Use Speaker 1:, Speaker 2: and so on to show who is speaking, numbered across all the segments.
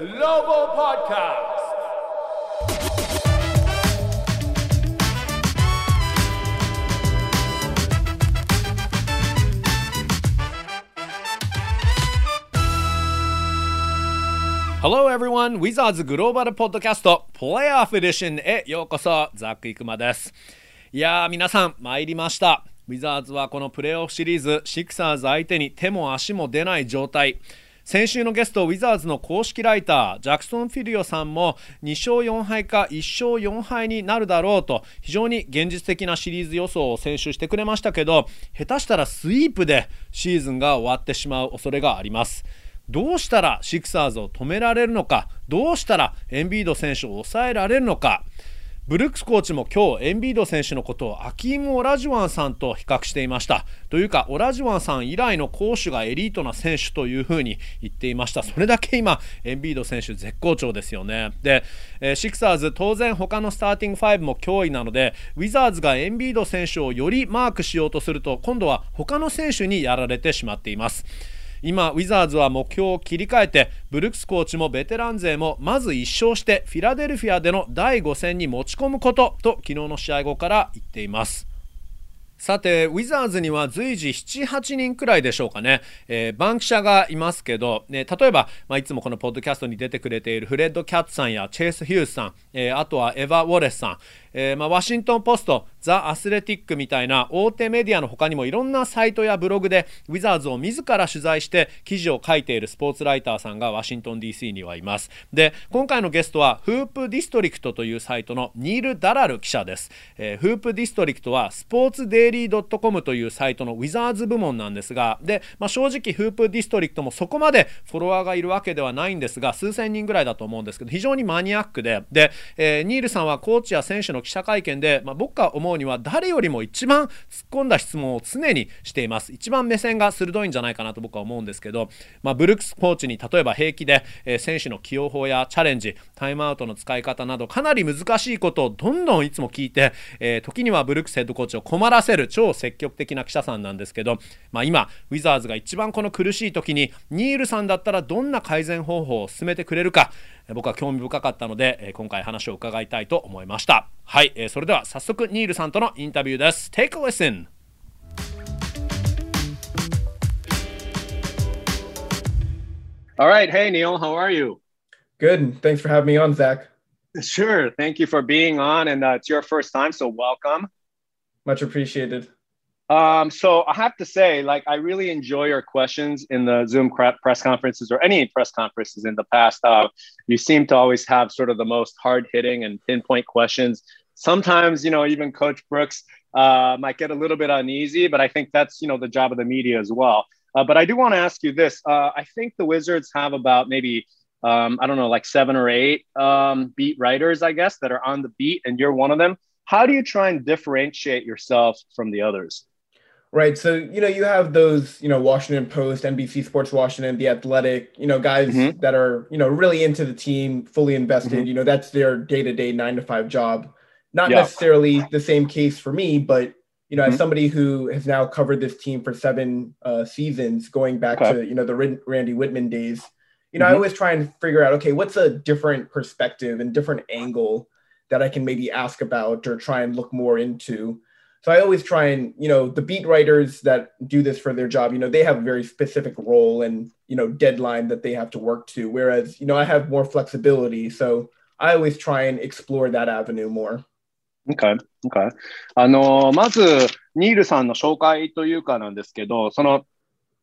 Speaker 1: Global Podcast. Hello everyone! Wizards グローバルポッドキャストプレイオフエディションへようこそザック・イクマですいやー皆さん参りましたウィザーズはこのプレーオフシリーズシクサーズ相手に手も足も出ない状態先週のゲストウィザーズの公式ライタージャクソン・フィリオさんも2勝4敗か1勝4敗になるだろうと非常に現実的なシリーズ予想を先週してくれましたけど下手したらスイープでシーズンが終わってしまう恐れがあります。どうしたらシクサーズを止められるのかどうしたらエンビード選手を抑えられるのか。ブルックスコーチも今日エンビード選手のことをアキーム・オラジュワンさんと比較していました。というかオラジュワンさん以来の攻守がエリートな選手というふうに言っていました。それだけ今エンビード選手絶好調ですよね。で、えー、シクサーズ当然他のスターティング5も脅威なのでウィザーズがエンビード選手をよりマークしようとすると今度は他の選手にやられてしまっています。今ウィザーズは目標を切り替えてブルックスコーチもベテラン勢もまず1勝してフィラデルフィアでの第5戦に持ち込むことと昨日の試合後から言っています。さて、ウィザーズには随時7、8人くらいでしょうかね、えー、バンキシャがいますけど、ね、例えば、まあ、いつもこのポッドキャストに出てくれているフレッド・キャッツさんやチェイス・ヒュースさん、えー、あとはエヴァ・ウォレスさん、えー、まあ、ワシントン・ポスト、ザ・アスレティックみたいな大手メディアの他にもいろんなサイトやブログでウィザーズを自ら取材して記事を書いているスポーツライターさんがワシントン DC にはいます。で今回のゲストはフープディストリクトというサイトのニール・ダラル記者です、えー、フープディストリクトはスポーツデイリー .com というサイトのウィザーズ部門なんですがで、まあ、正直フープディストリクトもそこまでフォロワーがいるわけではないんですが数千人ぐらいだと思うんですけど非常にマニアックでで、えー、ニールさんはコーチや選手の記者会見でまあ、僕が思うには誰よりも一番突っ込んだ質問を常にしています。一番目線が鋭いんじゃないかなと僕は思うんですけど、まあ、ブルックスコーチに例えば平気で、えー、選手の起用法やチャレンジタイムアウトの使い方などかなり難しいことをどんどんいつも聞いて、えー、時にはブルックスヘッドコーチを困らせる超積極的な記者さんなんですけど、まあ、今ウィザーズが一番この苦しい時にニールさんだったらどんな改善方法を進めてくれるか僕は興味深かったので今回話を伺いたいと思いましたはいそれでは早速ニールさんとのインタビューです Take a listen
Speaker 2: All right. Hey, Neil, how are you?
Speaker 3: Good. Thanks for having me on, Zach.
Speaker 2: Sure. Thank you for being on. And uh, it's your first time, so welcome.
Speaker 3: Much appreciated.
Speaker 2: Um, so I have to say, like, I really enjoy your questions in the Zoom press conferences or any press conferences in the past. Uh, you seem to always have sort of the most hard hitting and pinpoint questions. Sometimes, you know, even Coach Brooks uh, might get a little bit uneasy, but I think that's, you know, the job of the media as well. Uh, but I do want to ask you this. Uh, I think the Wizards have about maybe, um, I don't know, like seven or eight um, beat writers, I guess, that are on the beat, and you're one of them. How do you try and differentiate yourself from the others?
Speaker 3: Right. So, you know, you have those, you know, Washington Post, NBC Sports Washington, The Athletic, you know, guys mm-hmm. that are, you know, really into the team, fully invested. Mm-hmm. You know, that's their day to day nine to five job. Not yeah. necessarily the same case for me, but, you know, mm-hmm. as somebody who has now covered this team for seven uh, seasons, going back okay. to, you know, the Randy Wittman days, you know, I mm-hmm. always try and figure out, okay, what's a different perspective and different angle that I can maybe ask about or try and look more into so I always try and, you know, the beat writers that do this for their job, you know, they have a very specific role and, you know, deadline that they have to work to. Whereas, you know, I have more flexibility. So I always try and explore that avenue more.
Speaker 2: Okay. Okay. あの、まず、ニールさんの紹介というかなんですけど、その、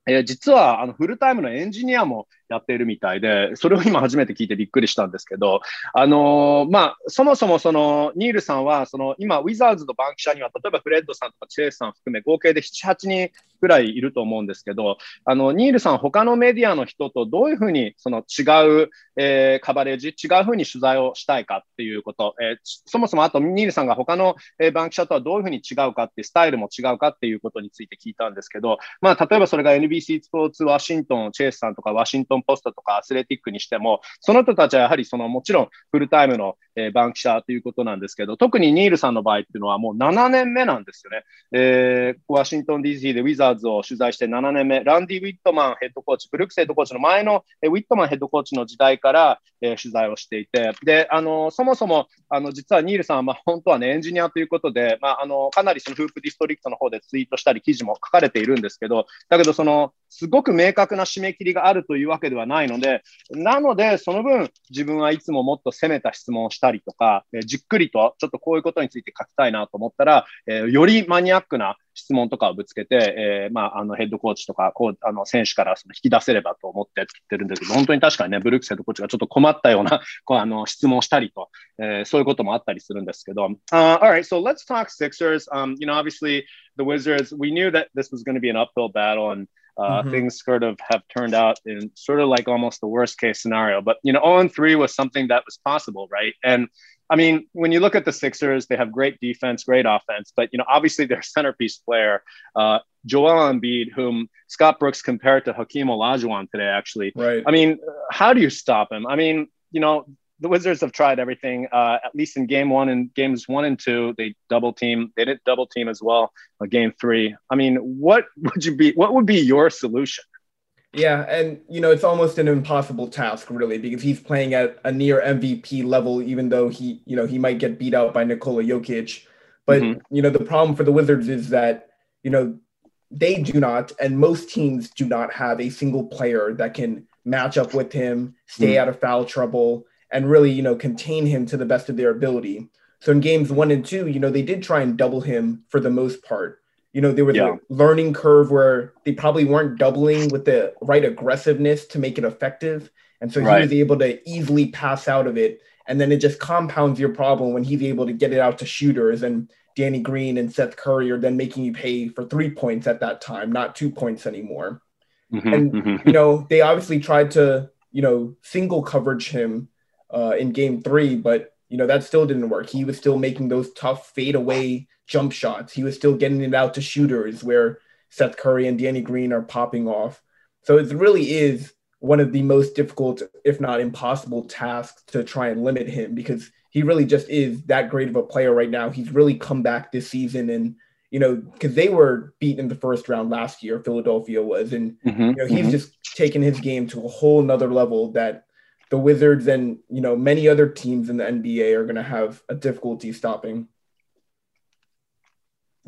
Speaker 2: えー、実はあのフルタイムのエンジニアも やっているみたいで、それを今初めて聞いてびっくりしたんですけど、あのー、まあ、そもそもその、ニールさんは、その、今、ウィザーズのバンキシャには、例えばフレッドさんとかチェイスさん含め合計で7、8人ぐらいいると思うんですけど、あの、ニールさん、他のメディアの人とどういうふうに、その違う、えー、カバレージ、違うふうに取材をしたいかっていうこと、えー、そもそもあと、ニールさんが他の、えー、バンキシャとはどういうふうに違うかって、スタイルも違うかっていうことについて聞いたんですけど、まあ、例えばそれが NBC スポーツワシントン、チェイスさんとかワシントンポストとかアスレティックにしても、その人たちはやはりそのもちろんフルタイムの
Speaker 1: えー、バンキシャということなんですけど、特にニールさんの場合っていうのはもう7年目なんですよね。えー、ワシントン DC でウィザーズを取材して7年目、ランディ・ウィットマンヘッドコーチ、ブルックスヘッドコーチの前の、えー、ウィットマンヘッドコーチの時代から、えー、取材をしていて、で、あのそもそも、あの実はニールさんは、まあ、本当はね、エンジニアということで、まあ、あのかなりそのフープディストリクトの方でツイートしたり、記事も書かれているんですけど、だけど、そのすごく明確な締め切りがあるというわけではないので、なので、その分、自分はいつももっと攻めた質問をしたたりとか、えー、じっくりとちょっとこういうことについて書きたいなと思ったら、えー、よりマニアックな質問とかをぶつけて、えー、まあ、あのヘッドコーチとかこうあの選手からその引き出せればと思って作ってるんですけど、本当に確かにね、ブルックスヘッドコーチがちょっと困ったようなこうあの質問したりと、えー、そういうこともあったりするんですけど。Uh, all right, so let's talk Sixers. Um, you know, obviously the Wizards, we knew that this was going to be an uphill battle and Uh, mm-hmm. Things sort of have turned out in sort of like almost the worst case scenario. But you know, 0 3 was something that was possible, right? And I mean, when you look at the Sixers, they have great defense, great offense, but you know, obviously their centerpiece player, uh, Joel Embiid, whom Scott Brooks compared to Hakeem Olajuwon today. Actually,
Speaker 3: right?
Speaker 1: I mean, how do you stop him? I mean, you know, the Wizards have tried everything. Uh, at least in game one and games one and two, they double team. They didn't double team as well. Uh, game three. I mean, what would you be? What would be your solution?
Speaker 3: Yeah, and you know it's almost an impossible task, really, because he's playing at a near MVP level, even though he, you know, he might get beat out by Nikola Jokic. But mm-hmm. you know, the problem for the Wizards is that you know they do not, and most teams do not have a single player that can match up with him, stay mm-hmm. out of foul trouble, and really, you know, contain him to the best of their ability. So in games one and two, you know, they did try and double him for the most part. You know, there was yeah. a learning curve where they probably weren't doubling with the right aggressiveness to make it effective. And so right. he was able to easily pass out of it. And then it just compounds your problem when he's able to get it out to shooters. And Danny Green and Seth Curry are then making you pay for three points at that time, not two points anymore. Mm-hmm, and, mm-hmm. you know, they obviously tried to, you know, single coverage him uh, in game three, but you know that still didn't work. He was still making those tough fadeaway jump shots. He was still getting it out to shooters where Seth Curry and Danny Green are popping off. So it really is one of the most difficult, if not impossible, tasks to try and limit him because he really just is that great of a player right now. He's really come back this season and you know, because they were beaten in the first round last year, Philadelphia was, and mm-hmm, you know, he's mm-hmm. just taken his game to a whole nother level that the Wizards and you know many other teams in the NBA are going to have a difficulty stopping.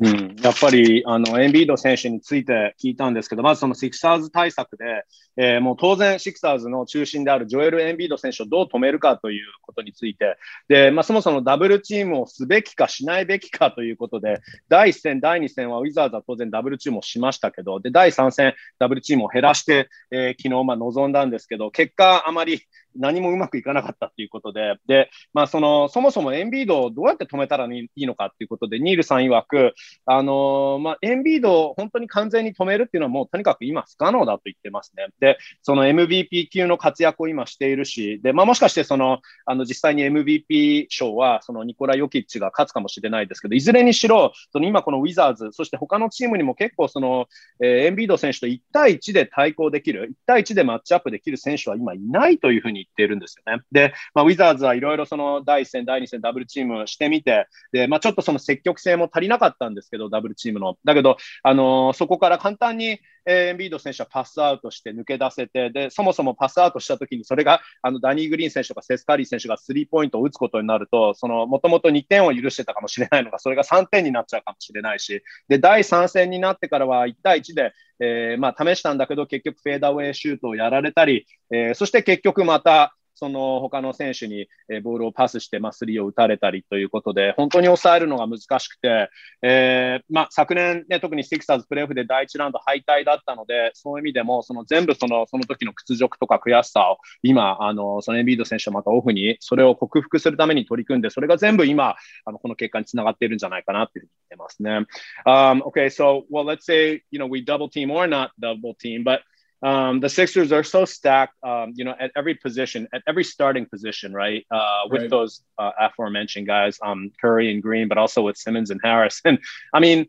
Speaker 1: うん、やっぱりあのエンビード選手について聞いたんですけど、まずそのシクサーズ対策で、えー、もう当然シクサーズの中心であるジョエル・エンビード選手をどう止めるかということについて、でまあ、そもそもダブルチームをすべきかしないべきかということで、第1戦、第2戦はウィザーズは当然ダブルチームをしましたけど、で第3戦、ダブルチームを減らして、えー、昨日まあ臨んだんですけど、結果、あまり何もうまくいかなかったっていうことで、で、まあ、その、そもそもエンビードをどうやって止めたらいいのかっていうことで、ニールさん曰く、あの、まあ、エンビードを本当に完全に止めるっていうのはもうとにかく今不可能だと言ってますね。で、その MVP 級の活躍を今しているし、で、まあ、もしかしてその、あの、実際に MVP 賞は、そのニコラ・ヨキッチが勝つかもしれないですけど、いずれにしろ、その今このウィザーズ、そして他のチームにも結構その、えー、エンビード選手と1対1で対抗できる、1対1でマッチアップできる選手は今いないというふうに言ってるんですよね。で、まあ、ウィザーズはいろいろその第1戦、第2戦、ダブルチームしてみて、で、まあ、ちょっとその積極性も足りなかったんですけど、ダブルチームの。だけど、あのー、そこから簡単に、えー、エンビード選手はパスアウトして抜け出せて、で、そもそもパスアウトしたときに、それが、あの、ダニー・グリーン選手とかセスカリー選手がスリーポイントを打つことになると、その、もともと2点を許してたかもしれないのが、それが3点になっちゃうかもしれないし、で、第3戦になってからは1対1で、えー、まあ、試したんだけど、結局フェーダーウェイシュートをやられたり、えー、そして結局また、その他の選手にボールをパスして、まあ、スリーを打たれたりということで、本当に抑えるのが難しくて、えーまあ、昨年、ね、特にシクサーズプレーオフで第1ラウンド敗退だったので、そういう意味でも、その全部そのその時の屈辱とか悔しさを今、あのそのエンビード選手はまたオフにそれを克服するために取り組んで、それが全部今、あのこの結果につながっているんじゃないかなというふうに言ってますね。Um, okay, so, well, let's say, you know, we double team or not double team, but um, the Sixers are so stacked, um, you know, at every position, at every starting position, right? Uh, with right. those uh, aforementioned guys, um, Curry and Green, but also with Simmons and Harris. And I mean,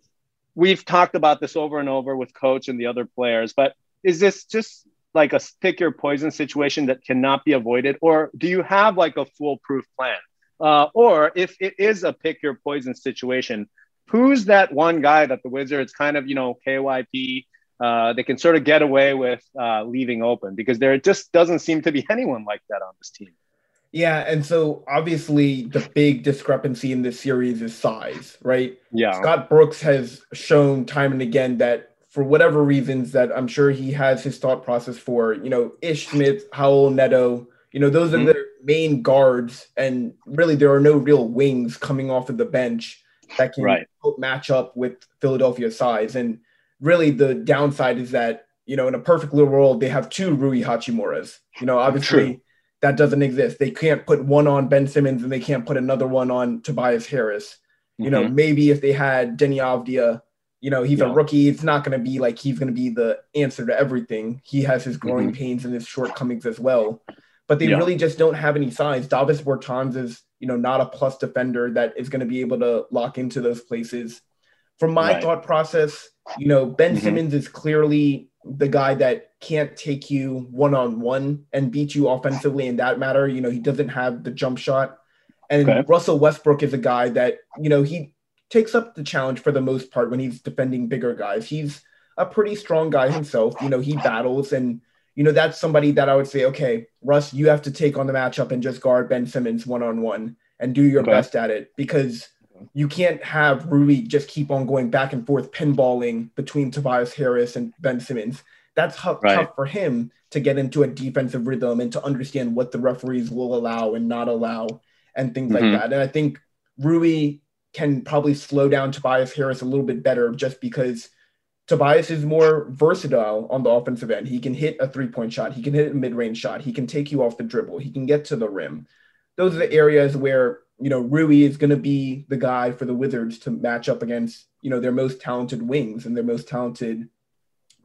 Speaker 1: we've talked about this over and over with Coach and the other players, but is this just like a pick your poison situation that cannot be avoided, or do you have like a foolproof plan? Uh, or if it is a pick your poison situation, who's that one guy that the Wizards kind of, you know, KYP, uh, they can sort of get away with uh, leaving open because there just doesn't seem to be anyone like that on this team.
Speaker 3: Yeah, and so obviously the big discrepancy in this series is size, right?
Speaker 1: Yeah.
Speaker 3: Scott Brooks has shown time and again that for whatever reasons that I'm sure he has his thought process for, you know, Ish Smith, Raul, Neto, you know, those mm-hmm. are the main guards, and really there are no real wings coming off of the bench that can
Speaker 1: right.
Speaker 3: match up with Philadelphia size. And really the downside is that, you know, in a perfect little world, they have two Rui Hachimuras. You know, obviously True. that doesn't exist. They can't put one on Ben Simmons and they can't put another one on Tobias Harris. You mm-hmm. know, maybe if they had Deni Avdija, you know, he's yeah. a rookie. It's not going to be like he's going to be the answer to everything. He has his growing mm-hmm. pains and his shortcomings as well. But they yeah. really just don't have any size. Davis Bertans is, you know, not a plus defender that is going to be able to lock into those places. From my right. thought process, you know, Ben mm-hmm. Simmons is clearly the guy that can't take you one on one and beat you offensively in that matter. You know, he doesn't have the jump shot. And okay. Russell Westbrook is a guy that, you know, he takes up the challenge for the most part when he's defending bigger guys. He's a pretty strong guy himself. You know, he battles and you know that's somebody that I would say, okay, Russ, you have to take on the matchup and just guard Ben Simmons one on one and do your okay. best at it because you can't have Rui just keep on going back and forth pinballing between Tobias Harris and Ben Simmons. That's tough, right. tough for him to get into a defensive rhythm and to understand what the referees will allow and not allow and things mm-hmm. like that. And I think Rui can probably slow down Tobias Harris a little bit better just because Tobias is more versatile on the offensive end. He can hit a three point shot, he can hit a mid range shot, he can take you off the dribble, he can get to the rim. Those are the areas where, you know, Rui is going to be the guy for the Wizards to match up against, you know, their most talented wings and their most talented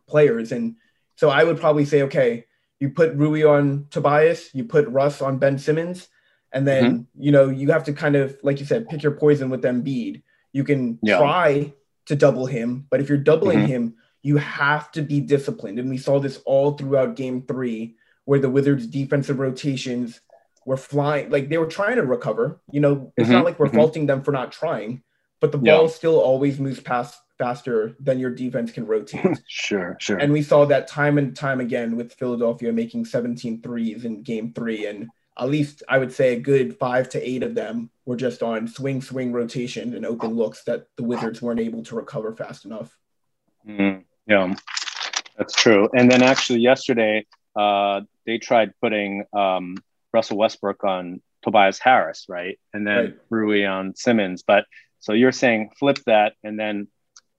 Speaker 3: players. And so I would probably say, okay, you put Rui on Tobias, you put Russ on Ben Simmons, and then, mm-hmm. you know, you have to kind of, like you said, pick your poison with Embiid. You can yeah. try to double him, but if you're doubling mm-hmm. him, you have to be disciplined. And we saw this all throughout game three, where the Wizards' defensive rotations were flying, like they were trying to recover. You know, it's mm-hmm. not like we're mm-hmm. faulting them for not trying, but the ball yeah. still always moves past faster than your defense can rotate.
Speaker 1: sure, sure.
Speaker 3: And we saw that time and time again with Philadelphia making 17 threes in game three. And at least I would say a good five to eight of them were just on swing, swing rotation and open looks that the Wizards weren't able to recover fast enough.
Speaker 1: Mm, yeah, that's true. And then actually yesterday, uh, they tried putting um, Russell Westbrook on Tobias Harris, right? And then right. Rui on Simmons. But so you're saying flip that and then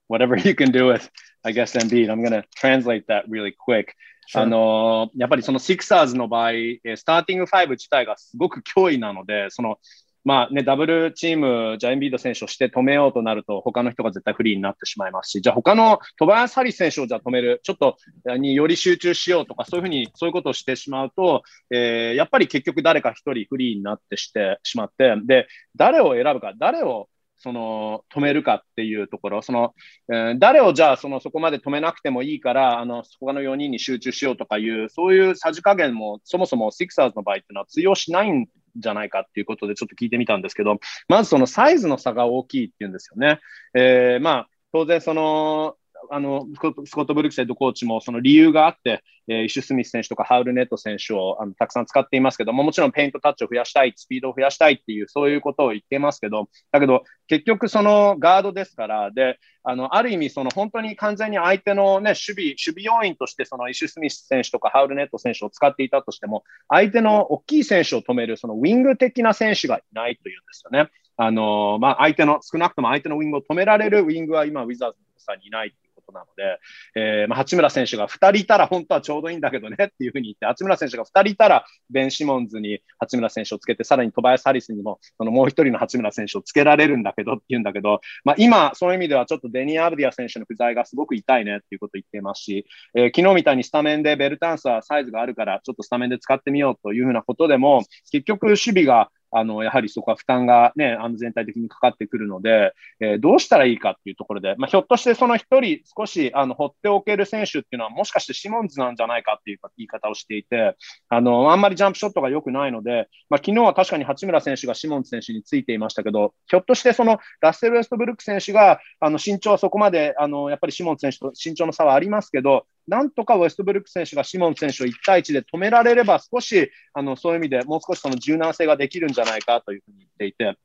Speaker 1: whatever you can do with, I guess, Embiid. I'm going to translate that really quick. あのやっぱりそのシクサーズの場合、スターティング5自体がすごく脅威なので、その まあね、ダブルチーム、じゃあエンビード選手をして止めようとなると、他の人が絶対フリーになってしまいますし、じゃあ他のトバヤス・ハリス選手をじゃあ止める、ちょっとにより集中しようとか、そういうふうに、そういうことをしてしまうと、えー、やっぱり結局誰か1人フリーになってしてしまって、で、誰を選ぶか、誰をその止めるかっていうところ、その、えー、誰をじゃあそのそこまで止めなくてもいいから、あの他の4人に集中しようとかいう、そういうさじ加減もそもそもシクサーズの場合っていうのは通用しないんじゃないかっていうことでちょっと聞いてみたんですけど、まずそのサイズの差が大きいっていうんですよね。えー、まあ当然そのあのスコット・ブルクセッドコーチもその理由があって、えー、イシュ・スミス選手とかハウルネット選手をあのたくさん使っていますけども、もちろんペイントタッチを増やしたい、スピードを増やしたいっていう、そういうことを言ってますけど、だけど結局そのガードですから、で、あの、ある意味その本当に完全に相手のね、守備、守備要員としてそのイシュ・スミス選手とかハウルネット選手を使っていたとしても、相手の大きい選手を止めるそのウィング的な選手がいないというんですよね。あの、まあ、相手の、少なくとも相手のウィングを止められるウィングは今、ウィザーズのさんにいないことなので、えーまあ、八村選手が2人いたら本当はちょうどいいんだけどねっていうふうに言って、八村選手が2人いたらベン・シモンズに八村選手をつけて、さらにトバヤス・ハリスにもそのもう1人の八村選手をつけられるんだけどっていうんだけど、まあ、今、そういう意味ではちょっとデニー・アブディア選手の不在がすごく痛いねっていうことを言っていますし、えー、昨日みたいにスタメンでベルタンスはサイズがあるからちょっとスタメンで使ってみようというふうなことでも、結局守備があの、やはりそこは負担がね、あの全体的にかかってくるので、えー、どうしたらいいかっていうところで、まあ、ひょっとしてその一人少し、あの、放っておける選手っていうのは、もしかしてシモンズなんじゃないかっていう言い方をしていて、あの、あんまりジャンプショットが良くないので、まあ、昨日は確かに八村選手がシモンズ選手についていましたけど、ひょっとしてそのラッセル・ウェストブルック選手が、あの、身長はそこまで、あの、やっぱりシモンズ選手と身長の差はありますけど、なんとかウェストブルック選手がシモン選手を1対1で止められれば、少しあのそういう意味でもう少しその柔軟性ができるんじゃないかというふうに言っていて、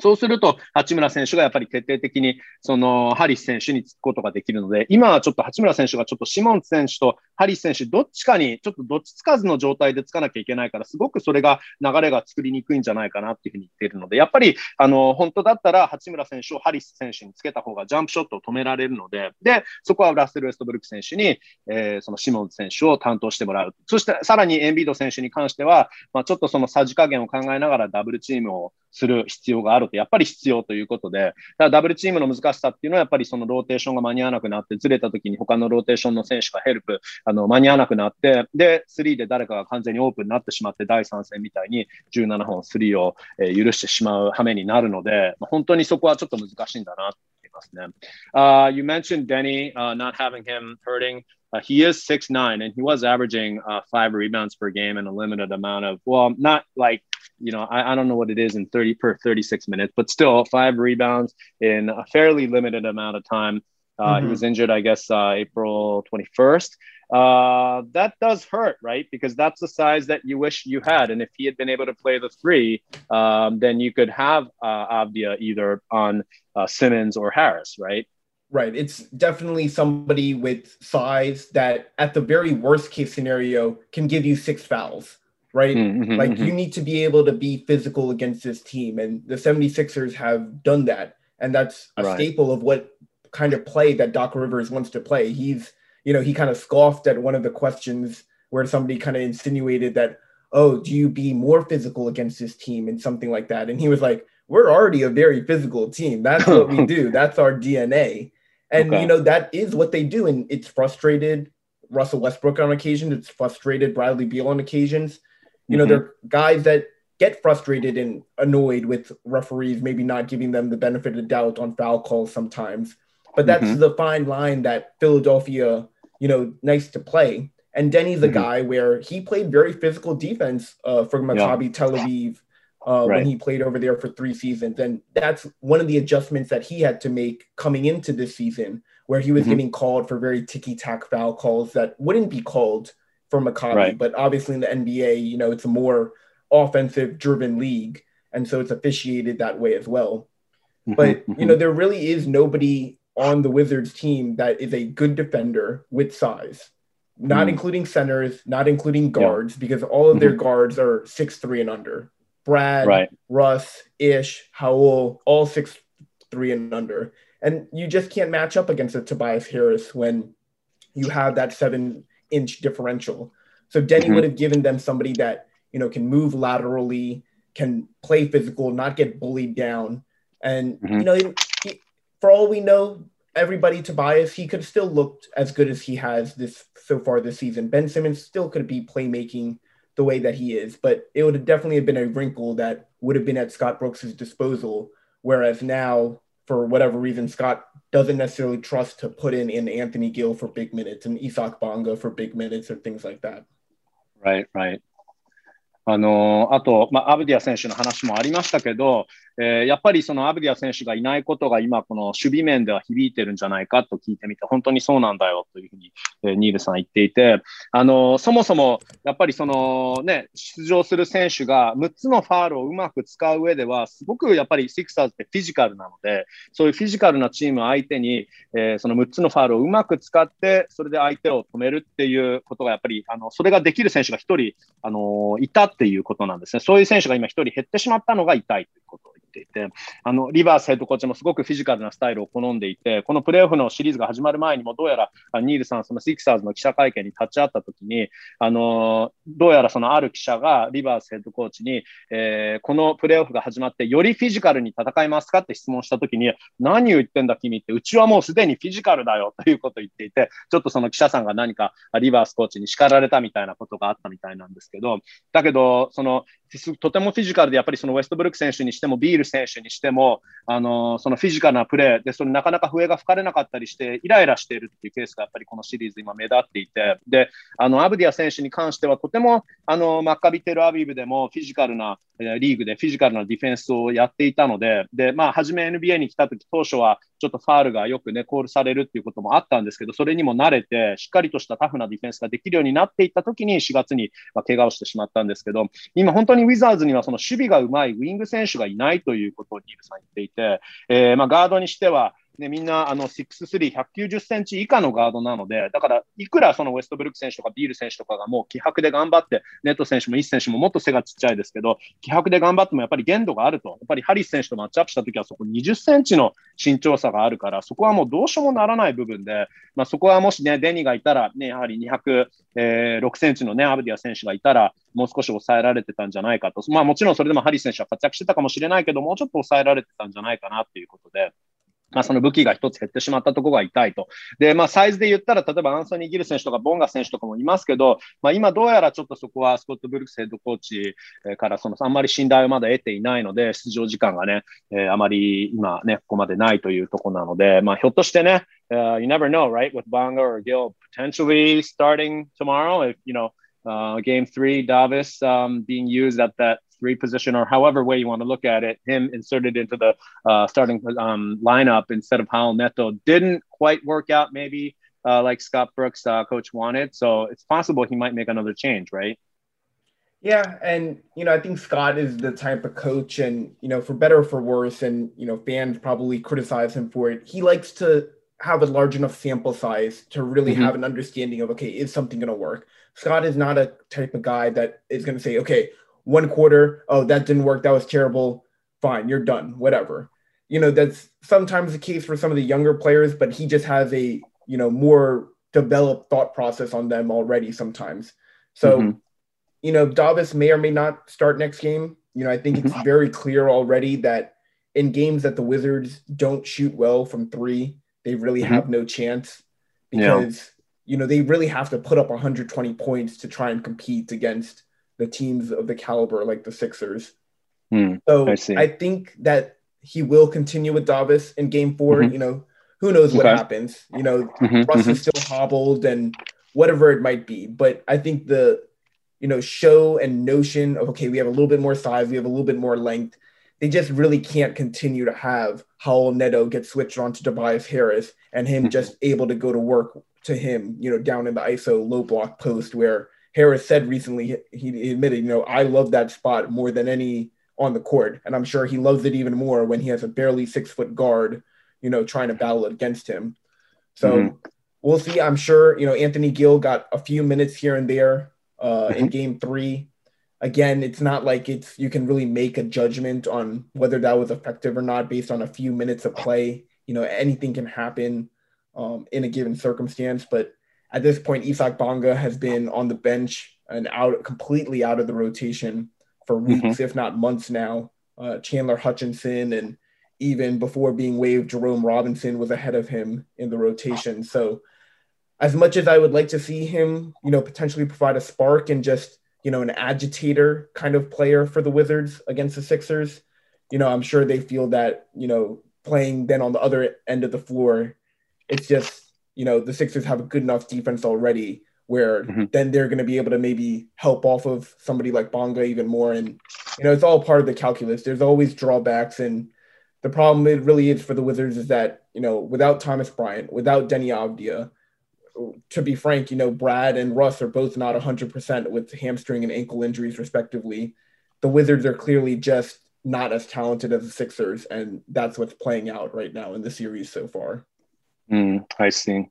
Speaker 1: そうすると、八村選手がやっぱり徹底的に、その、ハリス選手につくことができるので、今はちょっと八村選手がちょっとシモン選手とハリス選手、どっちかに、ちょっとどっちつかずの状態でつかなきゃいけないから、すごくそれが流れが作りにくいんじゃないかなっていうふうに言っているので、やっぱり、あの、本当だったら、八村選手をハリス選手につけた方がジャンプショットを止められるので、で、そこはラッセル・ウェストブルック選手に、えー、そのシモン選手を担当してもらう。そして、さらにエンビード選手に関しては、まあ、ちょっとそのさじ加減を考えながらダブルチームをする必要があると、やっぱり必要ということで、ダブルチームの難しさっていうのは、やっぱりそのローテーションが間に合わなくなって、ずれた時に他のローテーションの選手がヘルプ、あの間に合わなくなって、で、3で誰かが完全にオープンになってしまって、第3戦みたいに17本3を、え、許してしまう羽目になるので、本当にそこはちょっと難しいんだなと思いますね。Uh, you mentioned Denny、uh, not having him hurting. Uh, he is six nine, and he was averaging uh, five rebounds per game and a limited amount of, well, not like you know, I, I don't know what it is in 30 per 36 minutes, but still five rebounds in a fairly limited amount of time. Uh, mm-hmm. He was injured, I guess, uh, April 21st. Uh, that does hurt, right? Because that's the size that you wish you had. And if he had been able to play the three, um, then you could have uh, Avdija either on uh, Simmons or Harris, right?
Speaker 3: Right. It's definitely somebody with size that, at the very worst case scenario, can give you six fouls right? Mm-hmm, like mm-hmm. you need to be able to be physical against this team. And the 76ers have done that. And that's a right. staple of what kind of play that Doc Rivers wants to play. He's, you know, he kind of scoffed at one of the questions where somebody kind of insinuated that, oh, do you be more physical against this team and something like that? And he was like, we're already a very physical team. That's what we do. That's our DNA. And, okay. you know, that is what they do. And it's frustrated Russell Westbrook on occasion. It's frustrated Bradley Beal on occasions. You know, mm-hmm. they're guys that get frustrated and annoyed with referees maybe not giving them the benefit of the doubt on foul calls sometimes. But that's mm-hmm. the fine line that Philadelphia, you know, nice to play. And Deni's a mm-hmm. guy where he played very physical defense uh, for Maccabi yeah. Tel Aviv uh, right. when he played over there for three seasons. And that's one of the adjustments that he had to make coming into this season, where he was mm-hmm. getting called for very ticky tack foul calls that wouldn't be called for Maccabi. Right. But obviously in the NBA, you know, it's a more offensive driven league. And so it's officiated that way as well. Mm-hmm, but, mm-hmm. you know, there really is nobody on the Wizards team that is a good defender with size, not mm. including centers, not including guards, yeah. because all of mm-hmm. their guards are six three and under. Brad, right. Russ, Ish, Raul, all six three and under. And you just can't match up against a Tobias Harris when you have that seven inch differential. So Deni mm-hmm. would have given them somebody that, you know, can move laterally, can play physical, not get bullied down. And, mm-hmm. you know, he, for all we know, everybody Tobias, he could still looked as good as he has this so far this season. Ben Simmons still could be playmaking the way that he is. But it would have definitely have been a wrinkle that would have been at Scott Brooks's disposal. Whereas now, for whatever reason, Scott doesn't necessarily trust to put in an Anthony Gill for big minutes and Isaac Bonga for big minutes or things like that.
Speaker 1: Right, right. あのあと、まあ、アブディア選手の話もありましたけど、えー、やっぱりそのアブディア選手がいないことが今、この守備面では響いてるんじゃないかと聞いてみて、本当にそうなんだよというふうに、えー、ニールさん言っていて、あのそもそもやっぱりその、ね、出場する選手が6つのファールをうまく使う上では、すごくやっぱりシクサーズってフィジカルなので、そういうフィジカルなチーム相手に、えー、その6つのファールをうまく使って、それで相手を止めるっていうことがやっぱり、あのそれができる選手が1人、あのいたっていうことなんですね。そういう選手が今1人減ってしまったのが痛いということていて、あの、リバースヘッドコーチもすごくフィジカルなスタイルを好んでいて、このプレーオフのシリーズが始まる前にも、どうやらニールさん、そのシクサーズの記者会見に立ち会ったときに、あの、どうやらそのある記者がリバースヘッドコーチに、えー、このプレーオフが始まって、よりフィジカルに戦いますかって質問したときに、何を言ってんだ君って、うちはもうすでにフィジカルだよということを言っていて、ちょっとその記者さんが何かリバースコーチに叱られたみたいなことがあったみたいなんですけど、だけど、そのとてもフィジカルで、やっぱりそのウェストブルック選手にしても、ビール選手にしても、あのそのフィジカルなプレーで、それなかなか笛が吹かれなかったりして、イライラしているっていうケースがやっぱりこのシリーズ、今目立っていて、であのアブディア選手に関しては、とてもあのマッカビテルアビブでもフィジカルなリーグでフィジカルなディフェンスをやっていたので、でまあ、初め NBA に来たとき、当初はちょっとファールがよくね、コールされるっていうこともあったんですけど、それにも慣れて、しっかりとしたタフなディフェンスができるようになっていったときに、4月にまあ怪我をしてしまったんですけど、今、本当にウィザーズにはその守備がうまいウィング選手がいないということをニールさん言っていて、えー、まあガードにしては、ね、みんなあの6-3、190センチ以下のガードなので、だからいくらそのウェストブルック選手とかビール選手とかがもう気迫で頑張って、ネット選手もイス選手ももっと背がちっちゃいですけど、気迫で頑張ってもやっぱり限度があると、やっぱりハリス選手とマッチアップしたときはそこ20センチの身長差があるから、そこはもうどうしようもならない部分で、まあ、そこはもしね、デニがいたら、ね、やはり206センチのね、アブディア選手がいたら、もう少し抑えられてたんじゃないかと。まあもちろんそれでもハリス選手は活躍してたかもしれないけど、もうちょっと抑えられてたんじゃないかなっていうことで。まあ、その武器が一つ減ってしまったところが痛いと。で、まあ、サイズで言ったら、例えばアンソニー・ギル選手とかボンガ選手とかもいますけど、まあ、今どうやらちょっとそこはスコット・ブルックスヘッドコーチからそのあんまり信頼をまだ得ていないので、出場時間がね、えー、あまり今ね、ここまでないというところなので、まあ、ひょっとしてね、uh, you never know, right? With Bonga or Gil potentially starting tomorrow, if, you know, uh, game three, Davis um, being used at that three position or however way you want to look at it, him inserted into the uh, starting um, lineup instead of Raul Neto didn't quite work out maybe uh, like Scott Brooks uh, coach wanted. So it's possible he might make another change, right?
Speaker 3: Yeah, and you know, I think Scott is the type of coach, and you know, for better or for worse, and you know, fans probably criticize him for it. He likes to have a large enough sample size to really mm-hmm. have an understanding of okay, is something going to work? Scott is not a type of guy that is going to say, okay, one quarter, oh, that didn't work. That was terrible. Fine, you're done. Whatever. You know, that's sometimes the case for some of the younger players, but he just has a, you know, more developed thought process on them already sometimes. So, mm-hmm. you know, Davis may or may not start next game. You know, I think it's mm-hmm. very clear already that in games that the Wizards don't shoot well from three, they really mm-hmm. have no chance because, yeah. you know, they really have to put up 120 points to try and compete against the teams of the caliber like the Sixers.
Speaker 1: Hmm,
Speaker 3: so I, I, think that he will continue with Davis in game 4 mm-hmm. You know, who knows what okay. happens? You know, mm-hmm, Russ mm-hmm. is still hobbled and whatever it might be. But I think the, you know, show and notion of, okay, we have a little bit more size, we have a little bit more length. They just really can't continue to have Raul Neto get switched on to Tobias Harris and him mm-hmm. just able to go to work to him, you know, down in the ISO low block post where Harris said recently, he, admitted, you know, I love that spot more than any on the court. And I'm sure he loves it even more when he has a barely six foot guard, you know, trying to battle against him. So mm-hmm. we'll see. I'm sure, you know, Anthony Gill got a few minutes here and there uh, in mm-hmm. game three. Again, it's not like it's you can really make a judgment on whether that was effective or not based on a few minutes of play. You know, anything can happen um, in a given circumstance, but at this point, Isaac Bonga has been on the bench and out completely out of the rotation for mm-hmm. weeks, mm-hmm. if not months now. Uh, Chandler Hutchinson and even before being waived, Jerome Robinson was ahead of him in the rotation. So, as much as I would like to see him, you know, potentially provide a spark and just, you know, an agitator kind of player for the Wizards against the Sixers, you know, I'm sure they feel that, you know, playing then on the other end of the floor, it's just you know the Sixers have a good enough defense already where mm-hmm. then they're going to be able to maybe help off of somebody like Bonga even more. And you know, it's all part of the calculus. There's always drawbacks, and the problem it really is for the Wizards is that you know without Thomas Bryant, without Deni Avdija, to be frank, you know Brad and Russ are both not 100% with hamstring and ankle injuries respectively. The Wizards are clearly just not as talented as the Sixers, and that's what's playing out right now in the series so far.
Speaker 1: うん、配信。